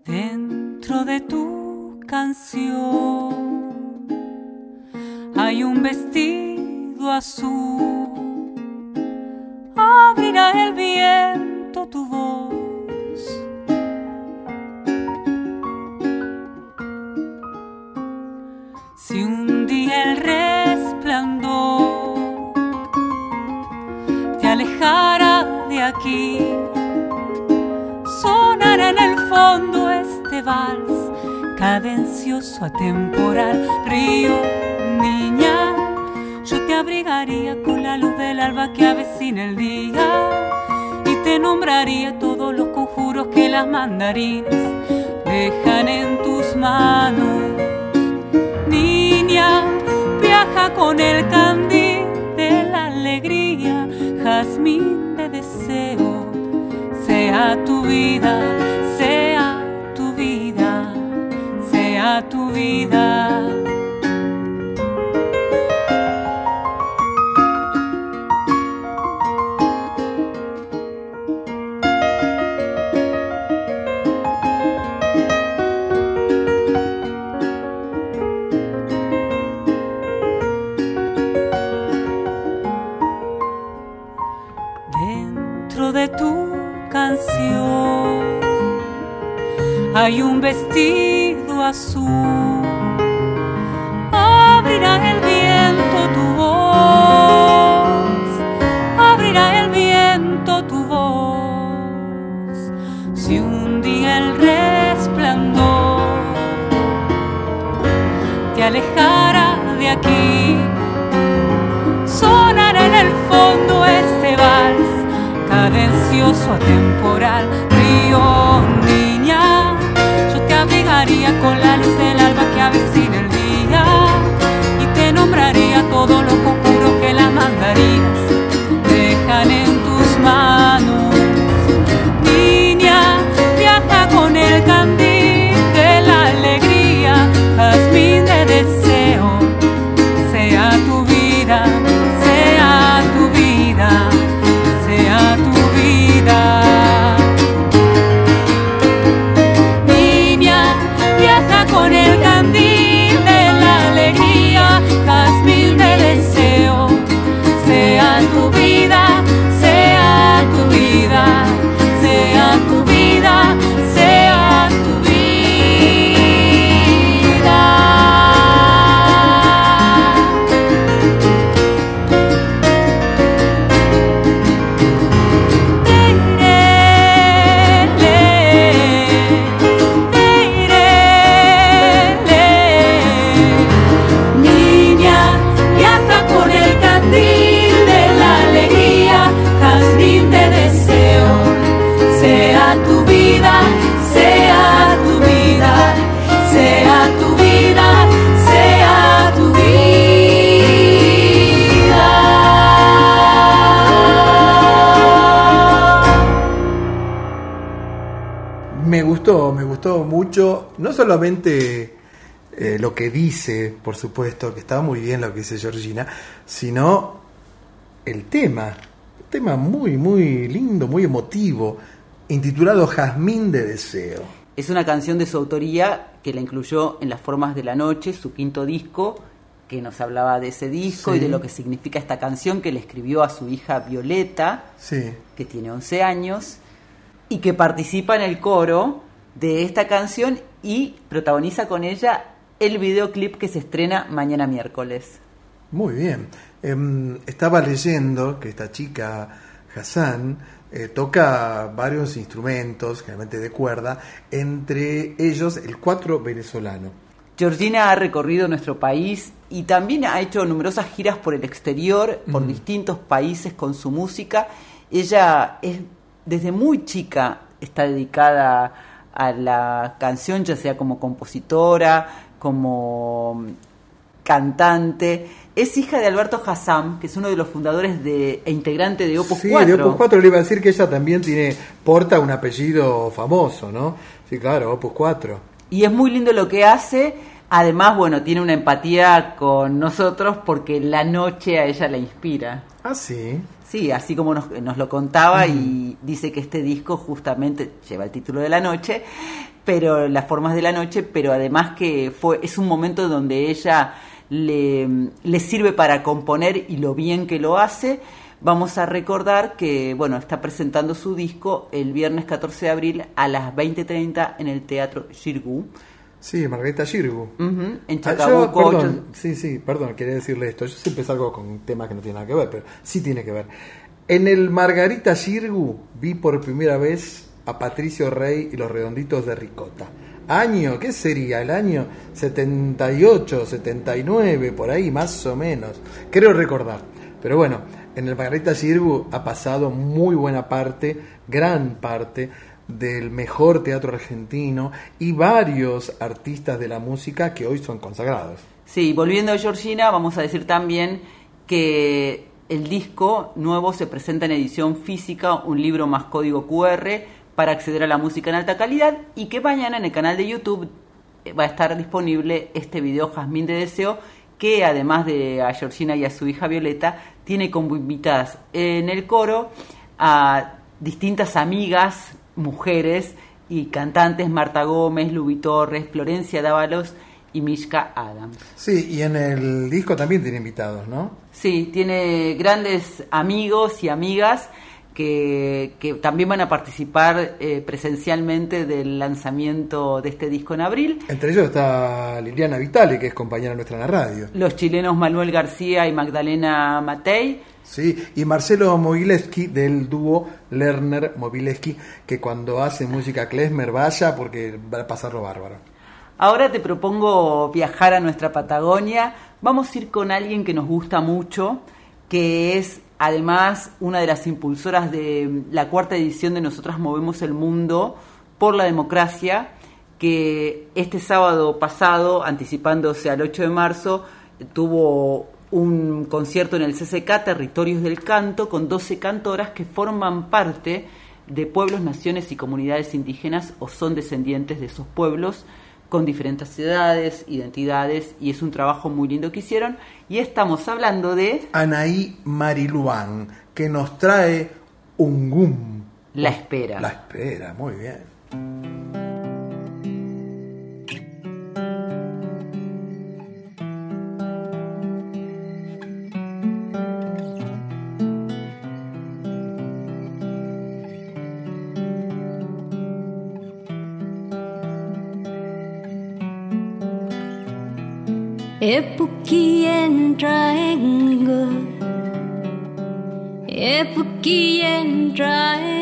Speaker 13: Dentro de tu canción hay un vestido azul. Abrirá el viento tu voz. Si un día el resplandor te alejara de aquí, sonará en el fondo este vals cadencioso atemporal. Río, niña, yo te abrigaría con la luz del alba que avecina el día y te nombraría todos los conjuros que las mandarinas dejan en tus manos. Niña, viaja con el candil de la alegría, jazmín de deseo sea tu vida, sea tu vida, sea tu vida. Hay un vestido azul. Abrirá el viento tu voz, abrirá el viento tu voz. Si un día el resplandor te alejara de aquí, sonará en el fondo este vals misterioso temporal. Río, con la luz del alba que avecina el día. Y te nombraría todo lo que
Speaker 2: dice, por supuesto, que estaba muy bien lo que dice Georgina, sino el tema, un tema muy, muy lindo, muy emotivo, intitulado Jazmín de Deseo.
Speaker 3: Es una canción de su autoría que la incluyó en Las Formas de la Noche, su quinto disco, que nos hablaba de ese disco
Speaker 2: Sí.
Speaker 3: y de lo que significa esta canción que le escribió a su hija Violeta,
Speaker 2: Sí.
Speaker 3: que tiene 11 años, y que participa en el coro de esta canción y protagoniza con ella el videoclip que se estrena mañana miércoles.
Speaker 2: Muy bien. Em, estaba leyendo que esta chica, Hassan, eh, toca varios instrumentos, generalmente de cuerda, entre ellos el cuatro venezolano.
Speaker 3: Georgina ha recorrido nuestro país y también ha hecho numerosas giras por el exterior, por
Speaker 2: Mm.
Speaker 3: distintos países con su música. Ella es, desde muy chica está dedicada a la canción, ya sea como compositora, como cantante. Es hija de Alberto Hassam, que es uno de los fundadores de, e integrante de Opus
Speaker 2: Sí,
Speaker 3: 4.
Speaker 2: de Opus 4 le iba a decir que ella también tiene, porta un apellido famoso, ¿no? Sí, claro, Opus 4.
Speaker 3: Y es muy lindo lo que hace. Además, bueno, tiene una empatía con nosotros porque la noche a ella la inspira.
Speaker 2: Ah, sí.
Speaker 3: Sí, así como nos, nos lo contaba y dice que este disco justamente lleva el título de la noche, pero las formas de la noche, pero además que fue es un momento donde ella le, le sirve para componer y lo bien que lo hace. Vamos a recordar que bueno está presentando su disco el viernes 14 de abril a las 20:30 en el Teatro Xirgu.
Speaker 2: Sí, Margarita Girgu.
Speaker 3: En
Speaker 2: Ah, yo,
Speaker 3: Chacabuco.
Speaker 2: perdón, sí, sí, perdón, quería decirle esto. Yo siempre salgo con temas que no tienen nada que ver, pero sí tiene que ver. En el Margarita Girgu vi por primera vez a Patricio Rey y los redonditos de Ricota. Año, ¿qué sería? El año 78, 79, por ahí más o menos. Creo recordar. Pero bueno, en el Margarita Girgu ha pasado muy buena parte, gran parte del mejor teatro argentino y varios artistas de la música que hoy son consagrados.
Speaker 3: Sí, volviendo a Georgina, vamos a decir también que el disco nuevo se presenta en edición física, un libro más código QR para acceder a la música en alta calidad y que mañana en el canal de YouTube eh, va a estar disponible este video Jazmín de Deseo que además de a Georgina y a su hija Violeta tiene como invitadas en el coro a distintas amigas, mujeres y cantantes Marta Gómez, Lubi Torres, Florencia Dávalos y Mishka Adams.
Speaker 2: Sí, y en el disco también tiene invitados, ¿no?
Speaker 3: Sí, tiene grandes amigos y amigas que, que también van a participar eh, presencialmente del lanzamiento de este disco en abril.
Speaker 2: Entre ellos está Liliana Vitale, que es compañera nuestra en la radio.
Speaker 3: Los chilenos Manuel García y Magdalena Matei.
Speaker 2: Sí, y Marcelo Mogileski del dúo Lerner Mogileski, que cuando hace música klezmer vaya porque va a pasarlo bárbaro.
Speaker 3: Ahora te propongo viajar a nuestra Patagonia. Vamos a ir con alguien que nos gusta mucho, que es
Speaker 10: además una de las impulsoras de la cuarta edición de Nosotras Movemos el Mundo por la Democracia, que este sábado pasado, anticipándose al 8 de marzo, tuvo un concierto en el CCK, Territorios del Canto, con 12 cantoras que forman parte de pueblos, naciones y comunidades indígenas o son descendientes de esos pueblos con diferentes edades, identidades, y es un trabajo muy lindo que hicieron. Y estamos hablando de...
Speaker 2: Anaí Mariluán, que nos trae un gum.
Speaker 10: La espera.
Speaker 2: La espera, muy bien.
Speaker 14: Epoki and triangle.
Speaker 10: Epoki and triangle.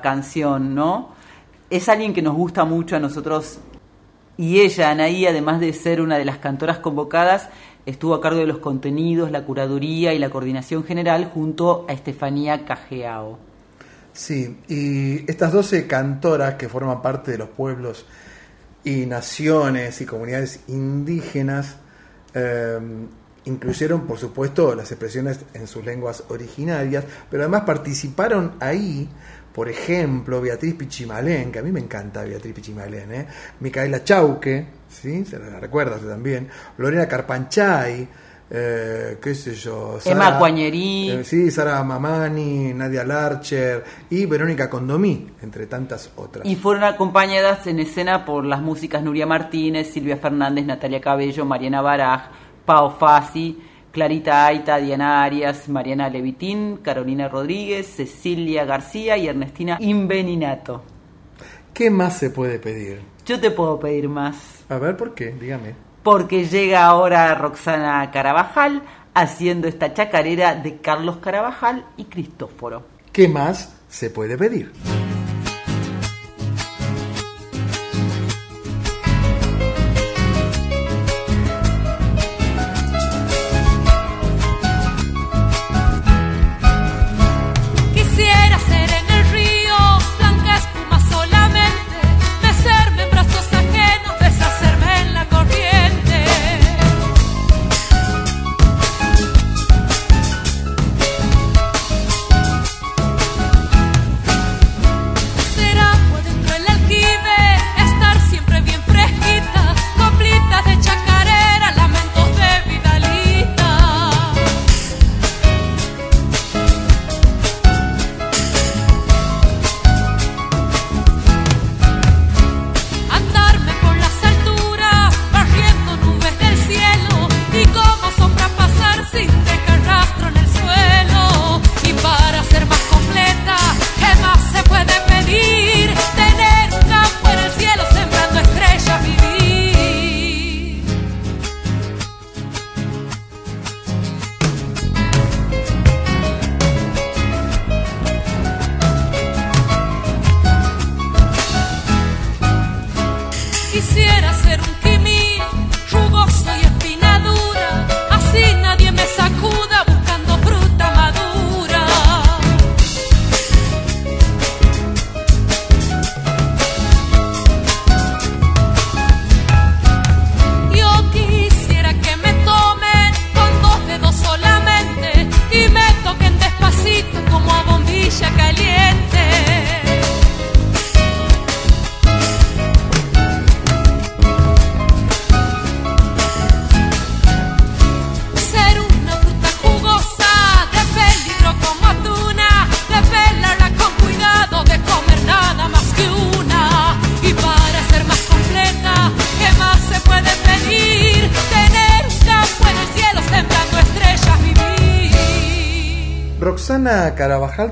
Speaker 10: Canción, ¿no? Es alguien que nos gusta mucho a nosotros y ella, Anaí, además de ser una de las cantoras convocadas, estuvo a cargo de los contenidos, la curaduría y la coordinación general junto a Estefanía Cajeao.
Speaker 2: Sí, y estas 12 cantoras que forman parte de los pueblos y naciones y comunidades indígenas eh, incluyeron, por supuesto, las expresiones en sus lenguas originarias, pero además participaron ahí, por ejemplo, Beatriz Pichimalén, que a mí me encanta Beatriz Pichimalén, ¿eh? Micaela Chauque, ¿sí? se la recuerdas también, Lorena Carpanchay, eh, qué sé yo,
Speaker 10: Emma Cuañerí.
Speaker 2: eh, sí, Sara Mamani, Nadia Larcher y Verónica Condomí, entre tantas otras.
Speaker 10: Y fueron acompañadas en escena por las músicas Nuria Martínez, Silvia Fernández, Natalia Cabello, Mariana Baraj, Pao Fasi, Clarita Aita, Diana Arias, Mariana Levitín, Carolina Rodríguez, Cecilia García y Ernestina Inveninato.
Speaker 2: ¿Qué más se puede pedir?
Speaker 10: Yo te puedo pedir más.
Speaker 2: A ver, ¿por qué? Dígame.
Speaker 10: Porque llega ahora Roxana Carabajal haciendo esta chacarera de Carlos Carabajal y Cristóforo.
Speaker 2: ¿Qué más se puede pedir?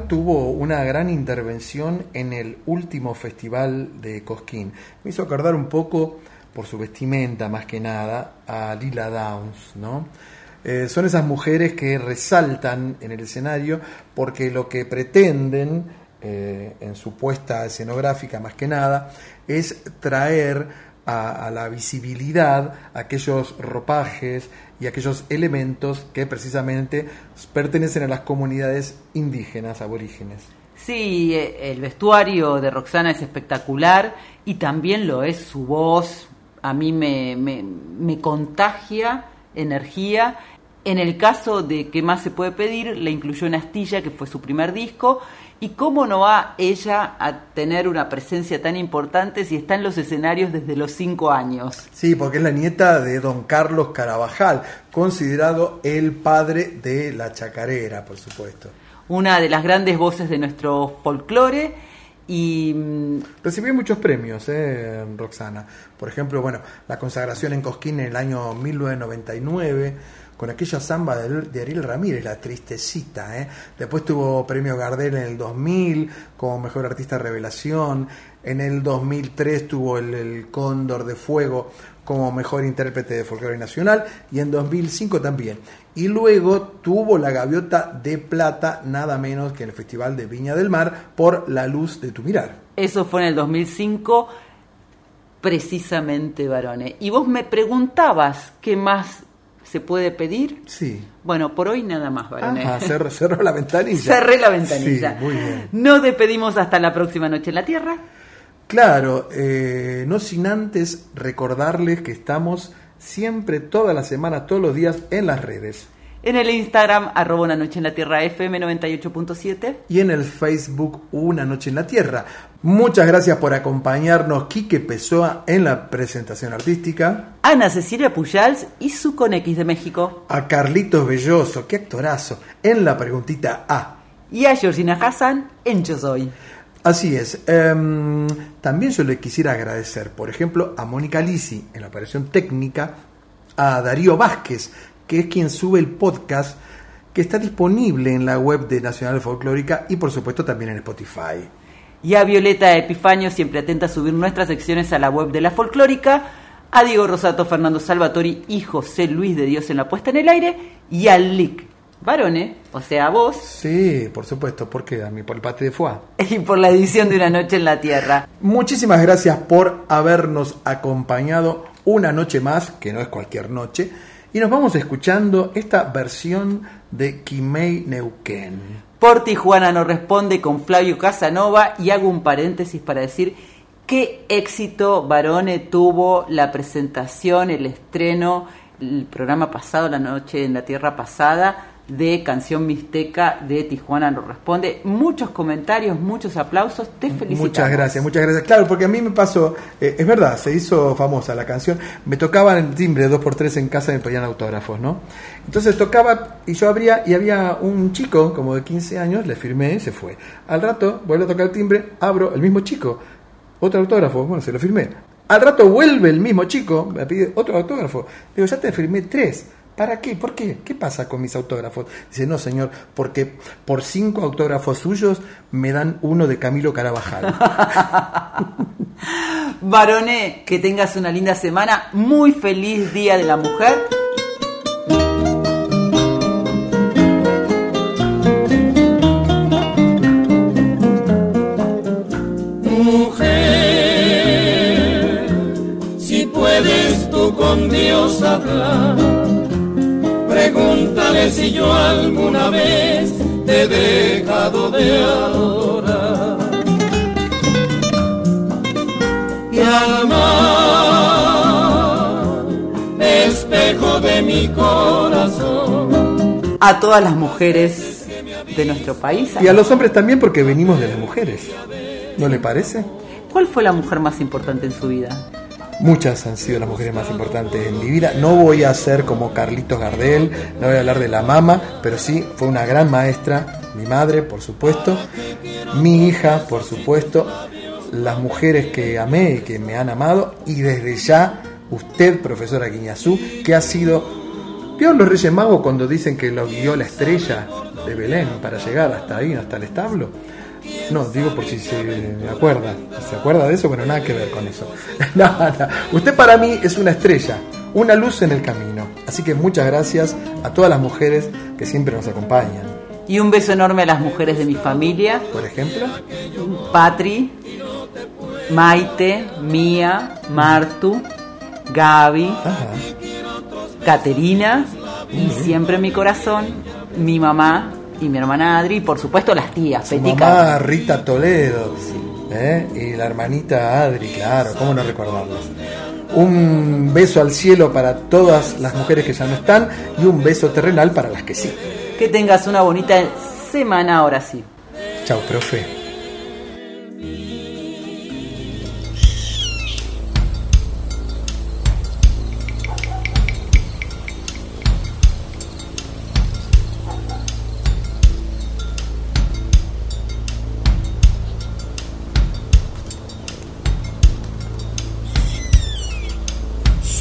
Speaker 2: Tuvo una gran intervención en el último festival de Cosquín. Me hizo acordar un poco, por su vestimenta más que nada, a Lila Downs, ¿no? Eh, son esas mujeres que resaltan en el escenario porque lo que pretenden eh, en su puesta escenográfica más que nada es traer a, la visibilidad aquellos ropajes y aquellos elementos que precisamente pertenecen a las comunidades indígenas, aborígenes.
Speaker 3: Sí, eh, el vestuario de Roxana es espectacular y también lo es su voz. A mí me, me, me contagia energía. En el caso de ¿Qué más se puede pedir? Le incluyó en Astilla, que fue su primer disco. ¿Y cómo no va ella a tener una presencia tan importante si está en los escenarios desde los cinco años?
Speaker 2: Sí, porque es la nieta de don Carlos Carabajal, considerado el padre de la chacarera, por supuesto.
Speaker 3: Una de las grandes voces de nuestro folclore y mm,
Speaker 2: Recibió muchos premios, eh, Roxana. Por ejemplo, bueno, la consagración en Cosquín en el año 1999 con aquella samba de, Ariel Ramírez, la tristecita. ¿eh? Después tuvo premio Gardel en el 2000 como mejor artista revelación. En el 2003 tuvo el, el Cóndor de Fuego como mejor intérprete de folclore nacional y en 2005 también. Y luego tuvo la gaviota de plata nada menos que en el Festival de Viña del Mar por La Luz de tu Mirar.
Speaker 3: eso fue en el 2005, precisamente, varones. Y vos me preguntabas qué más se puede pedir.
Speaker 2: Sí.
Speaker 3: Bueno, por hoy nada más, varones.
Speaker 2: Ajá, cerró, cerró la ventanilla.
Speaker 3: Cerré la ventanilla.
Speaker 2: Sí, muy bien.
Speaker 3: Nos despedimos hasta la próxima noche en la Tierra.
Speaker 2: Claro, eh, no sin antes recordarles que estamos siempre, toda la semana, todos los días en las redes.
Speaker 3: En el Instagram, arroba una noche en la Tierra FM 98.7.
Speaker 2: Y en el Facebook, Una Noche en la Tierra. Muchas gracias por acompañarnos, Quique Pessoa, en la presentación artística.
Speaker 3: Ana Cecilia Pujals y su Conex de México.
Speaker 2: A Carlitos Belloso, qué actorazo, en la preguntita A.
Speaker 3: Y a Georgina Hassan en Yo Soy.
Speaker 2: Así es. Em, también yo le quisiera agradecer, por ejemplo, a Mónica Lisi en la operación técnica, a Darío Vázquez, que es quien sube el podcast que está disponible en la web de Nacional Folclórica y por supuesto también en Spotify.
Speaker 3: Y a Violeta Epifanio, siempre atenta a subir nuestras secciones a la web de la folclórica. A Diego Rosato, Fernando Salvatori y José Luis de Dios en la puesta en el aire. Y al Lic Varone, o sea, a vos.
Speaker 2: Sí, por supuesto, porque a mí por el pate de foie.
Speaker 3: Y por la edición de Una Noche en la Tierra.
Speaker 2: Muchísimas gracias por habernos acompañado una noche más, que no es cualquier noche, y nos vamos escuchando esta versión de Kimei Neuquén.
Speaker 3: Por Tijuana nos responde con Flavio Casanova y hago un paréntesis para decir qué éxito Barone tuvo la presentación, el estreno, el programa pasado, la noche en la tierra pasada de Canción Mixteca de Tijuana nos responde. Muchos comentarios, muchos aplausos, te felicito.
Speaker 2: Muchas gracias, muchas gracias. Claro, porque a mí me pasó, eh, es verdad, se hizo famosa la canción. Me tocaban el timbre dos por tres en casa y me pedían autógrafos, ¿no? Entonces tocaba y yo abría y había un chico como de 15 años, le firmé y se fue. Al rato vuelvo a tocar el timbre, abro el mismo chico, otro autógrafo, bueno, se lo firmé. Al rato vuelve el mismo chico, me pide otro autógrafo. Digo, ya te firmé tres. ¿Para qué? ¿Por qué? ¿Qué pasa con mis autógrafos? Dice, no, señor, porque por cinco autógrafos suyos me dan uno de Camilo Carabajal.
Speaker 3: Varone, que tengas una linda semana. Muy feliz Día de la Mujer.
Speaker 5: Mujer, si puedes tú con Dios hablar, pregúntale si yo alguna vez te he dejado de adorar. Y al mar, espejo de mi corazón.
Speaker 3: A todas las mujeres de nuestro país.
Speaker 2: y a los hombres también porque venimos de las mujeres. ¿No le parece?
Speaker 3: ¿Cuál fue la mujer más importante en su vida?
Speaker 2: Muchas han sido las mujeres más importantes en mi vida. No voy a ser como Carlitos Gardel, no voy a hablar de la mama, pero sí fue una gran maestra, mi madre, por supuesto, mi hija, por supuesto, las mujeres que amé y que me han amado, y desde ya usted, profesora Guiñazú, que ha sido... ¿Vieron los Reyes Magos cuando dicen que los guió la estrella? de Belén para llegar hasta ahí, hasta el establo. No, digo por si se acuerda. ¿Se acuerda de eso? Bueno, nada que ver con eso. nada, Usted para mí es una estrella, una luz en el camino. Así que muchas gracias a todas las mujeres que siempre nos acompañan.
Speaker 3: Y un beso enorme a las mujeres de mi familia.
Speaker 2: Por ejemplo,
Speaker 3: Patri, Maite, Mía, Martu, Gaby, Caterina y siempre en mi corazón mi mamá y mi hermana Adri y por supuesto las tías,
Speaker 2: su
Speaker 3: Petica.
Speaker 2: mamá Rita Toledo ¿eh? y la hermanita Adri, claro, ¿cómo no recordarlas? Un beso al cielo para todas las mujeres que ya no están y un beso terrenal para las que sí.
Speaker 3: Que tengas una bonita semana ahora sí.
Speaker 2: Chao, profe.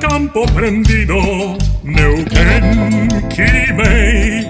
Speaker 1: campo prendido Neuquén Quimei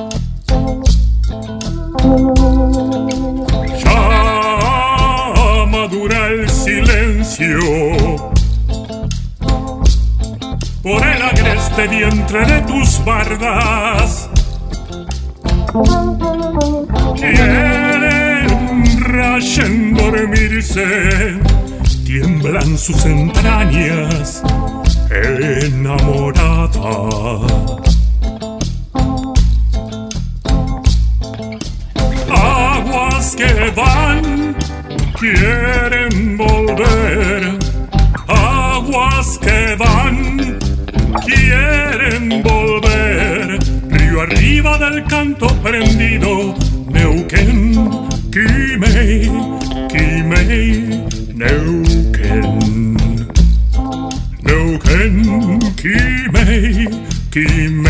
Speaker 1: Por el agreste vientre de tus bardas. Quieren rayen dormirse, tiemblan sus entrañas enamorada. Aguas que van, quieren quieren volver. Río arriba del canto prendido, Neuquén, Quimei, Quimei, Neuquén. Neuquén, Quimei, Quimei,